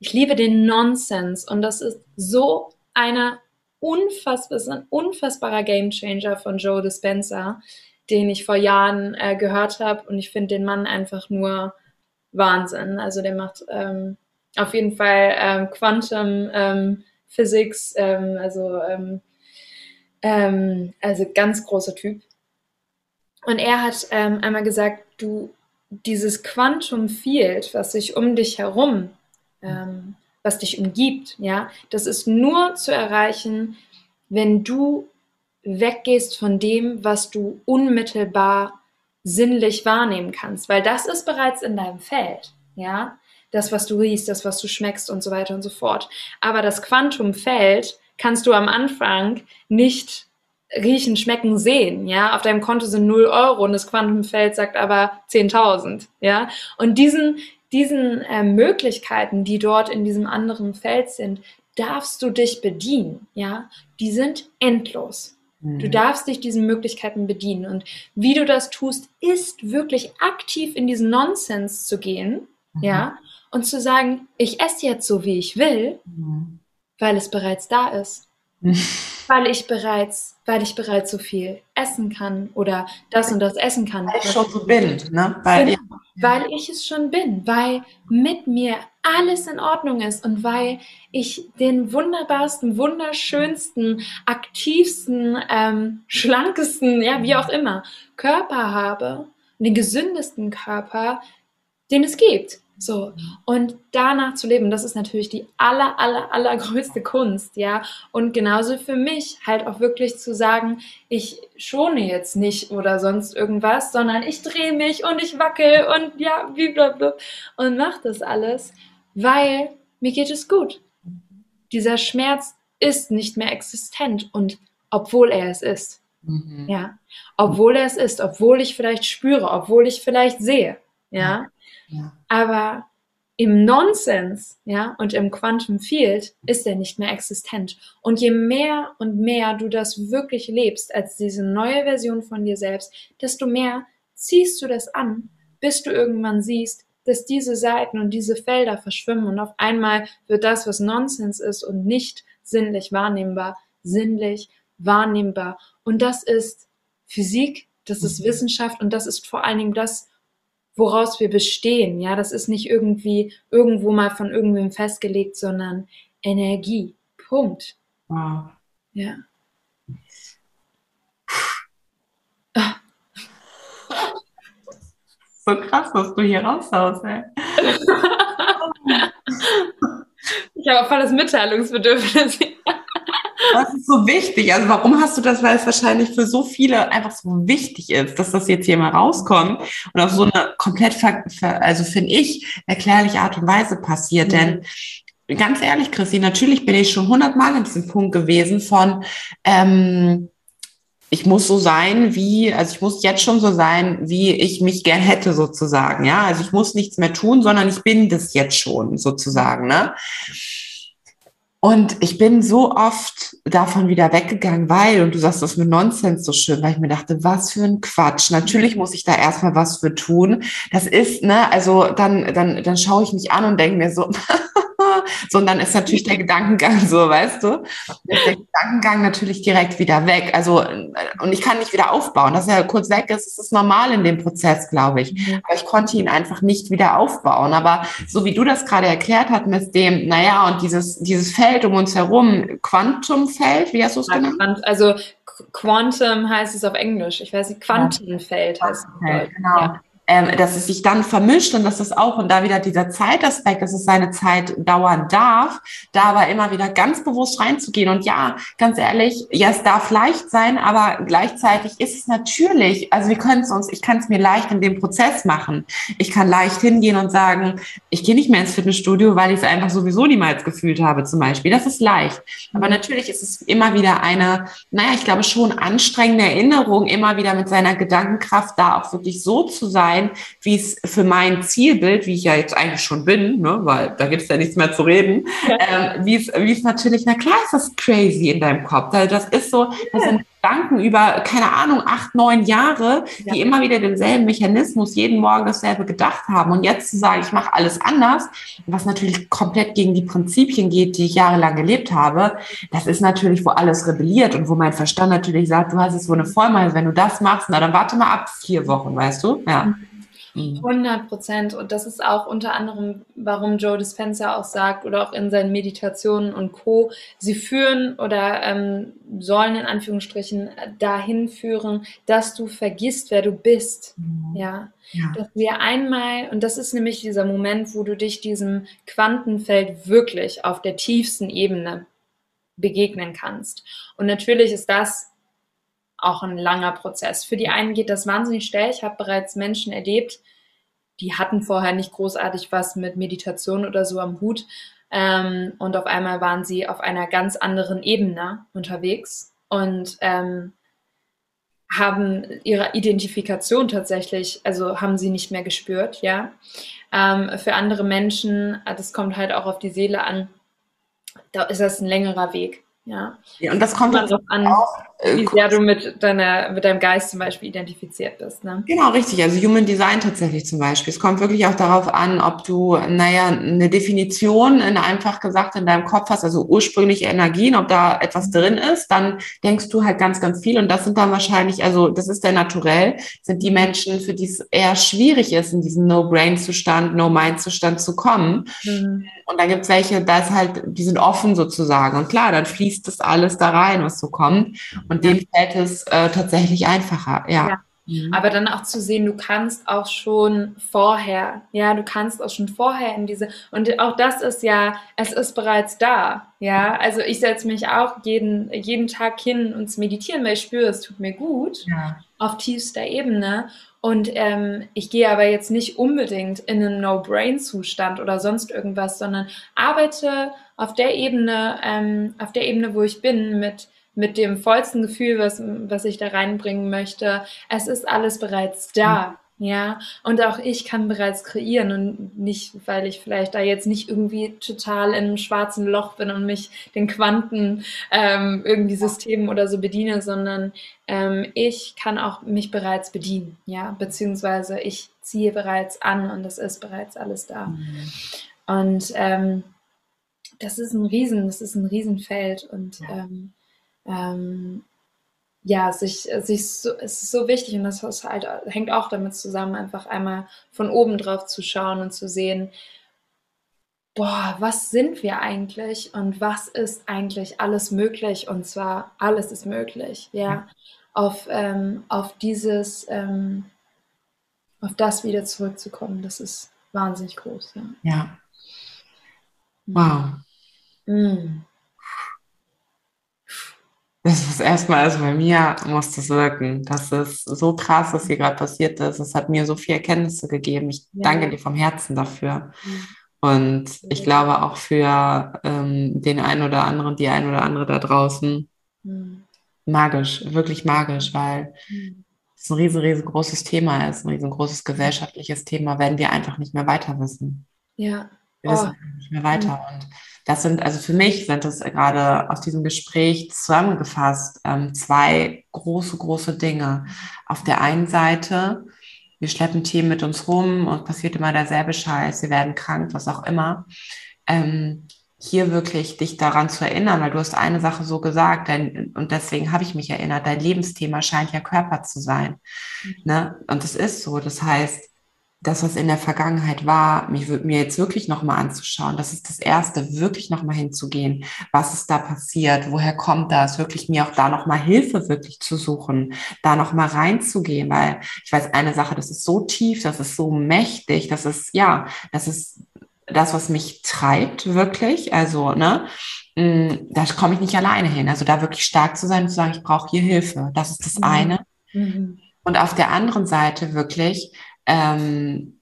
[SPEAKER 2] Ich liebe den Nonsens und das ist so eine unfassbar, ein unfassbarer Gamechanger von Joe Dispenza, den ich vor Jahren äh, gehört habe und ich finde den Mann einfach nur Wahnsinn. Also der macht ähm, auf jeden Fall ähm, Quantum ähm, Physics, ähm, also ähm, ähm, also ganz großer Typ. Und er hat einmal gesagt, du dieses Quantum Field, was sich um dich herum, was dich umgibt, ja, das ist nur zu erreichen, wenn du weggehst von dem, was du unmittelbar sinnlich wahrnehmen kannst, weil das ist bereits in deinem Feld, ja, das, was du riechst, das, was du schmeckst und so weiter und so fort. Aber das Quantumfeld kannst du am Anfang nicht riechen, schmecken, sehen, ja. Auf deinem Konto sind 0 Euro und das Quantumfeld sagt aber 10.000, ja. Und diesen, diesen äh, Möglichkeiten, die dort in diesem anderen Feld sind, darfst du dich bedienen, ja. Die sind endlos. Du mhm. darfst dich diesen Möglichkeiten bedienen. Und wie du das tust, ist wirklich aktiv in diesen Nonsens zu gehen, mhm. ja, und zu sagen, ich esse jetzt so, wie ich will, mhm. weil es bereits da ist. weil ich bereits, weil ich bereits so viel essen kann oder das und das essen kann.
[SPEAKER 1] Weil ich schon so bin, ne?
[SPEAKER 2] Weil, genau, ich, weil ich es schon bin, weil mit mir alles in Ordnung ist und weil ich den wunderbarsten, wunderschönsten, aktivsten, ähm, schlankesten, ja, wie auch immer, Körper habe, den gesündesten Körper, den es gibt. So. Und danach zu leben, das ist natürlich die aller, aller, allergrößte Kunst, ja. Und genauso für mich halt auch wirklich zu sagen, ich schone jetzt nicht oder sonst irgendwas, sondern ich drehe mich und ich wackel und ja, wie blablabla und mach das alles, weil mir geht es gut. Dieser Schmerz ist nicht mehr existent und obwohl er es ist. Mhm. Ja. Obwohl er es ist, obwohl ich vielleicht spüre, obwohl ich vielleicht sehe. Ja. Aber im Nonsens, ja, und im Quantum Field ist er nicht mehr existent. Und je mehr und mehr du das wirklich lebst als diese neue Version von dir selbst, desto mehr ziehst du das an, bis du irgendwann siehst, dass diese Seiten und diese Felder verschwimmen und auf einmal wird das, was Nonsens ist und nicht sinnlich wahrnehmbar, sinnlich wahrnehmbar. Und das ist Physik, das ist mhm. Wissenschaft und das ist vor allen Dingen das, woraus wir bestehen. Ja, das ist nicht irgendwie irgendwo mal von irgendwem festgelegt, sondern Energie. Punkt. Wow. Ja.
[SPEAKER 1] So krass, was du hier raushaust, ey.
[SPEAKER 2] ich habe voll das Mitteilungsbedürfnis.
[SPEAKER 1] Das ist so wichtig. Also warum hast du das? Weil es wahrscheinlich für so viele einfach so wichtig ist, dass das jetzt hier mal rauskommt und auf so eine komplett, also finde ich, erklärliche Art und Weise passiert. Mhm. Denn ganz ehrlich, Christi, natürlich bin ich schon hundertmal an diesem Punkt gewesen von, ähm, ich muss so sein, wie, also ich muss jetzt schon so sein, wie ich mich gern hätte, sozusagen. Ja, also ich muss nichts mehr tun, sondern ich bin das jetzt schon, sozusagen. Ne? Und ich bin so oft davon wieder weggegangen, weil, und du sagst das mit Nonsens so schön, weil ich mir dachte, was für ein Quatsch. Natürlich muss ich da erstmal was für tun. Das ist, ne, also dann, dann, dann schaue ich mich an und denke mir so, so, und dann ist natürlich der Gedankengang so, weißt du, ist der Gedankengang natürlich direkt wieder weg. Also, und ich kann nicht wieder aufbauen. Dass er kurz weg ist, ist normal in dem Prozess, glaube ich. Mhm. Aber ich konnte ihn einfach nicht wieder aufbauen. Aber so wie du das gerade erklärt hast mit dem, naja, und dieses, dieses Feld um uns herum, Quantumfeld, wie hast du es genannt?
[SPEAKER 2] Also, Quantum heißt es auf Englisch. Ich weiß nicht, Quantenfeld heißt es.
[SPEAKER 1] Genau. Ja ähm, dass es sich dann vermischt und dass das auch und da wieder dieser Zeitaspekt, dass es seine Zeit dauern darf, da aber immer wieder ganz bewusst reinzugehen. Und ja, ganz ehrlich, ja, es darf leicht sein, aber gleichzeitig ist es natürlich, also wir können es uns, ich kann es mir leicht in dem Prozess machen. Ich kann leicht hingehen und sagen, ich gehe nicht mehr ins Fitnessstudio, weil ich es einfach sowieso niemals gefühlt habe, zum Beispiel. Das ist leicht. Aber natürlich ist es immer wieder eine, naja, ich glaube schon anstrengende Erinnerung, immer wieder mit seiner Gedankenkraft da auch wirklich so zu sein, sein, wie es für mein Zielbild, wie ich ja jetzt eigentlich schon bin, ne, weil da gibt es ja nichts mehr zu reden, ähm, wie es, wie es natürlich, na klar ist das crazy in deinem Kopf. Das ist so, das sind Gedanken über, keine Ahnung, acht, neun Jahre, ja. die immer wieder denselben Mechanismus, jeden Morgen dasselbe gedacht haben. Und jetzt zu sagen, ich mache alles anders, was natürlich komplett gegen die Prinzipien geht, die ich jahrelang gelebt habe, das ist natürlich, wo alles rebelliert und wo mein Verstand natürlich sagt, du hast jetzt wohl eine Vollmacht, wenn du das machst, na dann warte mal ab vier Wochen, weißt du? Ja. Mhm.
[SPEAKER 2] 100 mhm. Prozent. Und das ist auch unter anderem, warum Joe Dispenza auch sagt oder auch in seinen Meditationen und Co. Sie führen oder ähm, sollen in Anführungsstrichen dahin führen, dass du vergisst, wer du bist. Mhm. Ja? ja. Dass wir einmal, und das ist nämlich dieser Moment, wo du dich diesem Quantenfeld wirklich auf der tiefsten Ebene begegnen kannst. Und natürlich ist das auch ein langer Prozess. Für die einen geht das wahnsinnig schnell. Ich habe bereits Menschen erlebt, die hatten vorher nicht großartig was mit Meditation oder so am Hut. Ähm, und auf einmal waren sie auf einer ganz anderen Ebene unterwegs und ähm, haben ihre Identifikation tatsächlich, also haben sie nicht mehr gespürt, ja. Ähm, für andere Menschen, das kommt halt auch auf die Seele an, da ist das ein längerer Weg. Ja.
[SPEAKER 1] ja und das kommt
[SPEAKER 2] an, auch, äh, wie sehr du mit, deiner, mit deinem Geist zum Beispiel identifiziert bist. Ne?
[SPEAKER 1] Genau, richtig. Also Human Design tatsächlich zum Beispiel. Es kommt wirklich auch darauf an, ob du, naja, eine Definition in einfach gesagt in deinem Kopf hast, also ursprüngliche Energien, ob da etwas drin ist, dann denkst du halt ganz, ganz viel. Und das sind dann wahrscheinlich, also das ist der naturell, sind die Menschen, für die es eher schwierig ist, in diesen No-Brain-Zustand, No-Mind-Zustand zu kommen. Mhm. Und dann gibt es welche, da ist halt, die sind offen sozusagen. Und klar, dann fließt das alles da rein, was so kommt. Und denen fällt es äh, tatsächlich einfacher, ja. ja.
[SPEAKER 2] Mhm. Aber dann auch zu sehen, du kannst auch schon vorher, ja, du kannst auch schon vorher in diese, und auch das ist ja, es ist bereits da, ja. Also ich setze mich auch jeden, jeden Tag hin und meditieren, weil ich spüre, es tut mir gut, ja. auf tiefster Ebene. Und ähm, ich gehe aber jetzt nicht unbedingt in einen No-Brain-Zustand oder sonst irgendwas, sondern arbeite auf der Ebene, ähm, auf der Ebene, wo ich bin, mit, mit dem vollsten Gefühl, was, was ich da reinbringen möchte. Es ist alles bereits da. Ja, und auch ich kann bereits kreieren und nicht, weil ich vielleicht da jetzt nicht irgendwie total in einem schwarzen Loch bin und mich den Quanten ähm, irgendwie Systemen oder so bediene, sondern ähm, ich kann auch mich bereits bedienen, ja, beziehungsweise ich ziehe bereits an und es ist bereits alles da. Mhm. Und ähm, das ist ein Riesen, das ist ein Riesenfeld und ja. ähm, ähm, ja, sich, sich so, es ist so wichtig und das halt, hängt auch damit zusammen, einfach einmal von oben drauf zu schauen und zu sehen, boah, was sind wir eigentlich und was ist eigentlich alles möglich und zwar alles ist möglich, ja, auf, ähm, auf dieses, ähm, auf das wieder zurückzukommen, das ist wahnsinnig groß. Ja.
[SPEAKER 1] ja. Wow. Mm. Das ist erstmal, also bei mir muss das wirken. Das ist so krass, was hier gerade passiert ist. Es hat mir so viel Erkenntnisse gegeben. Ich ja. danke dir vom Herzen dafür. Und ich glaube auch für ähm, den einen oder anderen, die ein oder andere da draußen, mhm. magisch, wirklich magisch, weil mhm. es ein riesen, riesengroßes Thema ist, ein riesengroßes gesellschaftliches Thema, werden wir einfach nicht mehr weiter wissen.
[SPEAKER 2] Ja.
[SPEAKER 1] Wir wissen oh. nicht mehr weiter. Mhm. Und das sind, also für mich sind das gerade aus diesem Gespräch zusammengefasst ähm, zwei große, große Dinge. Auf der einen Seite, wir schleppen Themen mit uns rum und passiert immer derselbe Scheiß, wir werden krank, was auch immer. Ähm, hier wirklich dich daran zu erinnern, weil du hast eine Sache so gesagt, denn, und deswegen habe ich mich erinnert, dein Lebensthema scheint ja Körper zu sein. Mhm. Ne? Und das ist so. Das heißt, das, was in der Vergangenheit war, mich, mir jetzt wirklich nochmal anzuschauen. Das ist das Erste, wirklich nochmal hinzugehen. Was ist da passiert? Woher kommt das? Wirklich mir auch da nochmal Hilfe wirklich zu suchen, da nochmal reinzugehen, weil ich weiß eine Sache, das ist so tief, das ist so mächtig, das ist, ja, das ist das, was mich treibt, wirklich. Also, ne, mm, da komme ich nicht alleine hin. Also da wirklich stark zu sein und zu sagen, ich brauche hier Hilfe. Das ist das mhm. eine. Mhm. Und auf der anderen Seite wirklich, ähm,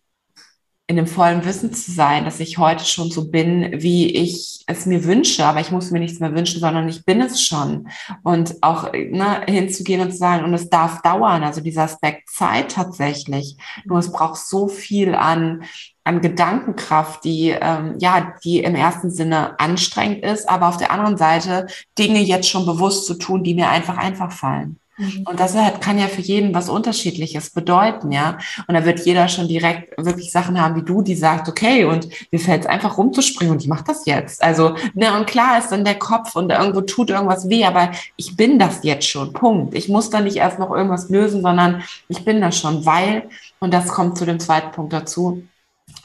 [SPEAKER 1] in dem vollen Wissen zu sein, dass ich heute schon so bin, wie ich es mir wünsche, aber ich muss mir nichts mehr wünschen, sondern ich bin es schon. Und auch ne, hinzugehen und zu sagen, und es darf dauern, also dieser Aspekt Zeit tatsächlich. Nur es braucht so viel an, an Gedankenkraft, die ähm, ja, die im ersten Sinne anstrengend ist, aber auf der anderen Seite Dinge jetzt schon bewusst zu tun, die mir einfach einfach fallen. Mhm. Und das hat, kann ja für jeden was Unterschiedliches bedeuten, ja. Und da wird jeder schon direkt wirklich Sachen haben wie du, die sagt, okay, und mir fällt es einfach rumzuspringen und ich mache das jetzt. Also, ne, und klar ist dann der Kopf und irgendwo tut irgendwas weh, aber ich bin das jetzt schon. Punkt. Ich muss da nicht erst noch irgendwas lösen, sondern ich bin das schon, weil, und das kommt zu dem zweiten Punkt dazu,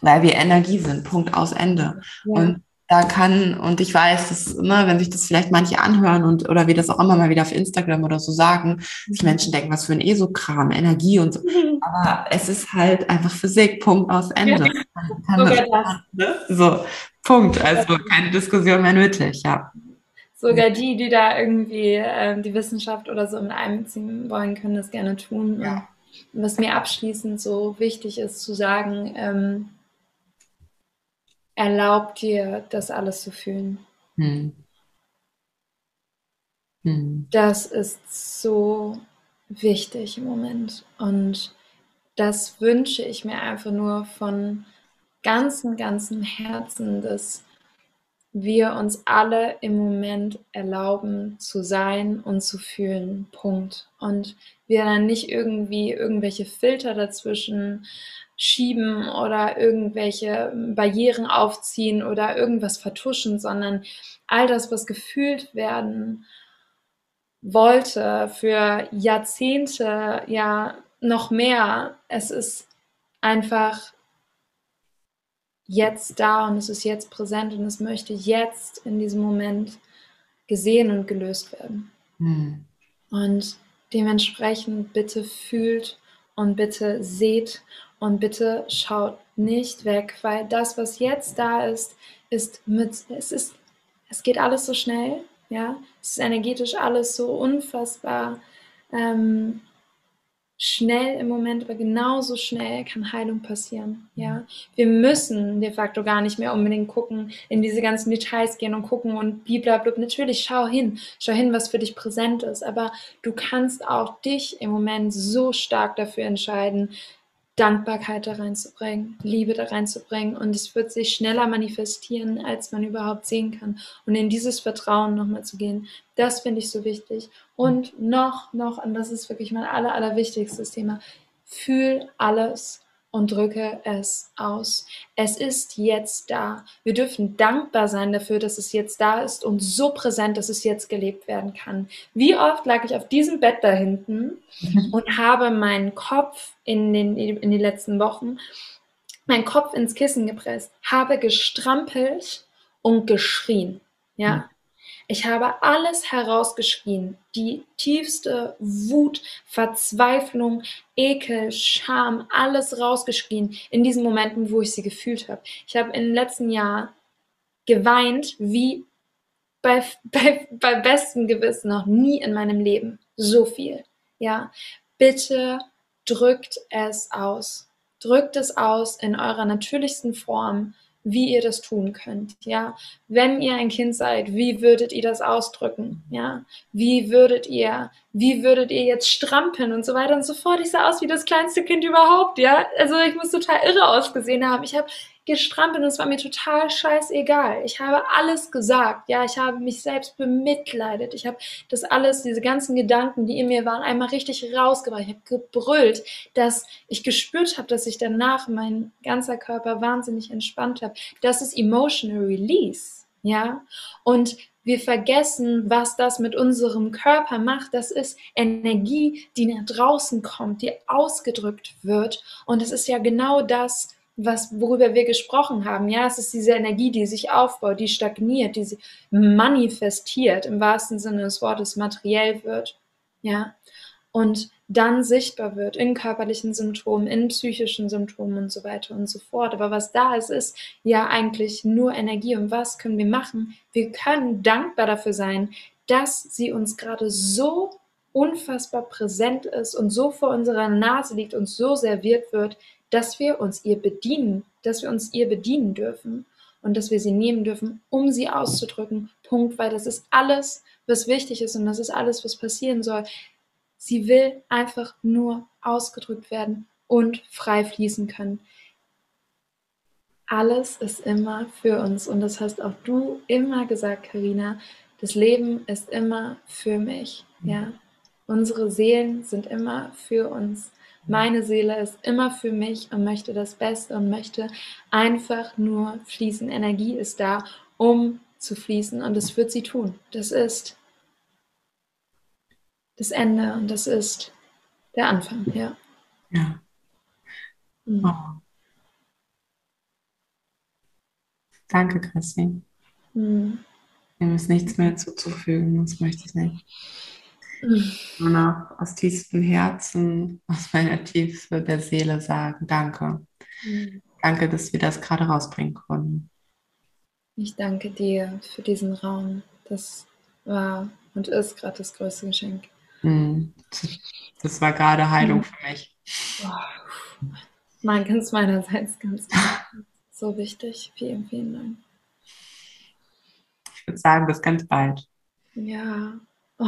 [SPEAKER 1] weil wir Energie sind. Punkt aus Ende. Ja. Und da kann, und ich weiß, dass, ne, wenn sich das vielleicht manche anhören und oder wir das auch immer mal wieder auf Instagram oder so sagen, dass mhm. Menschen denken, was für ein ESO-Kram, Energie und so. Mhm. Aber es ist halt einfach Physik, Punkt aus Ende. Ja. Kann das, ne? So, Punkt. Also keine Diskussion mehr nötig, ja.
[SPEAKER 2] Sogar die, die da irgendwie äh, die Wissenschaft oder so mit einbeziehen wollen, können das gerne tun. Ja. Und was mir abschließend so wichtig ist zu sagen, ähm, erlaub dir, das alles zu fühlen. Hm. Hm. Das ist so wichtig im Moment. Und das wünsche ich mir einfach nur von ganzem, ganzem Herzen, dass wir uns alle im Moment erlauben zu sein und zu fühlen. Punkt. Und wir dann nicht irgendwie irgendwelche Filter dazwischen schieben oder irgendwelche Barrieren aufziehen oder irgendwas vertuschen, sondern all das, was gefühlt werden wollte für Jahrzehnte, ja noch mehr, es ist einfach jetzt da und es ist jetzt präsent und es möchte jetzt in diesem Moment gesehen und gelöst werden. Mhm. Und dementsprechend bitte fühlt und bitte seht und bitte schaut nicht weg, weil das, was jetzt da ist, ist mit, es ist, es geht alles so schnell, ja, es ist energetisch alles so unfassbar ähm, schnell im Moment, aber genauso schnell kann Heilung passieren. Ja, wir müssen de facto gar nicht mehr unbedingt gucken, in diese ganzen Details gehen und gucken und blablabla. Natürlich, schau hin, schau hin, was für dich präsent ist, aber du kannst auch dich im Moment so stark dafür entscheiden, Dankbarkeit da reinzubringen, Liebe da reinzubringen und es wird sich schneller manifestieren, als man überhaupt sehen kann. Und in dieses Vertrauen nochmal zu gehen, das finde ich so wichtig. Und noch, noch, und das ist wirklich mein aller, allerwichtigstes Thema, fühl alles und drücke es aus. Es ist jetzt da. Wir dürfen dankbar sein dafür, dass es jetzt da ist und so präsent, dass es jetzt gelebt werden kann. Wie oft lag ich auf diesem Bett da hinten und habe meinen Kopf in den, in den letzten Wochen, meinen Kopf ins Kissen gepresst, habe gestrampelt und geschrien. Ja. Ich habe alles herausgeschrien. Die tiefste Wut, Verzweiflung, Ekel, Scham, alles rausgeschrien in diesen Momenten, wo ich sie gefühlt habe. Ich habe im letzten Jahr geweint wie bei, bei, bei bestem Gewissen noch nie in meinem Leben. So viel. Ja, bitte drückt es aus. Drückt es aus in eurer natürlichsten Form wie ihr das tun könnt, ja. Wenn ihr ein Kind seid, wie würdet ihr das ausdrücken, ja? Wie würdet ihr, wie würdet ihr jetzt strampeln und so weiter und so fort. Ich sah aus wie das kleinste Kind überhaupt, ja. Also ich muss total irre ausgesehen haben. Ich habe gestrampelt und es war mir total scheißegal. Ich habe alles gesagt, ja, ich habe mich selbst bemitleidet. Ich habe das alles, diese ganzen Gedanken, die in mir waren, einmal richtig rausgebracht. Ich habe gebrüllt, dass ich gespürt habe, dass sich danach mein ganzer Körper wahnsinnig entspannt hat. Das ist emotional release, ja. Und wir vergessen, was das mit unserem Körper macht. Das ist Energie, die nach draußen kommt, die ausgedrückt wird. Und es ist ja genau das, was, worüber wir gesprochen haben. Ja, es ist diese Energie, die sich aufbaut, die stagniert, die sich manifestiert, im wahrsten Sinne des Wortes materiell wird. Ja, und dann sichtbar wird in körperlichen Symptomen, in psychischen Symptomen und so weiter und so fort. Aber was da ist, ist ja eigentlich nur Energie. Und was können wir machen? Wir können dankbar dafür sein, dass sie uns gerade so unfassbar präsent ist und so vor unserer Nase liegt und so serviert wird, dass wir uns ihr bedienen, dass wir uns ihr bedienen dürfen und dass wir sie nehmen dürfen, um sie auszudrücken. Punkt, weil das ist alles, was wichtig ist und das ist alles, was passieren soll. Sie will einfach nur ausgedrückt werden und frei fließen können. Alles ist immer für uns und das hast auch du immer gesagt, Karina. Das Leben ist immer für mich. Ja, unsere Seelen sind immer für uns. Meine Seele ist immer für mich und möchte das Beste und möchte einfach nur fließen. Energie ist da, um zu fließen und das wird sie tun. Das ist das Ende und das ist der Anfang, ja. Ja.
[SPEAKER 1] Mhm. Oh. Danke, Chrissy. Mhm. Dem ist nichts mehr zuzufügen, das möchte ich nicht. Nur noch aus tiefstem Herzen, aus meiner Tiefe der Seele sagen, danke. Mhm. Danke, dass wir das gerade rausbringen konnten.
[SPEAKER 2] Ich danke dir für diesen Raum. Das war und ist gerade das größte Geschenk.
[SPEAKER 1] Mhm. Das war gerade Heilung mhm. für mich.
[SPEAKER 2] Mein ganz meinerseits ganz so wichtig. Vielen, vielen Dank.
[SPEAKER 1] Ich würde sagen, bis ganz bald.
[SPEAKER 2] Ja. Oh.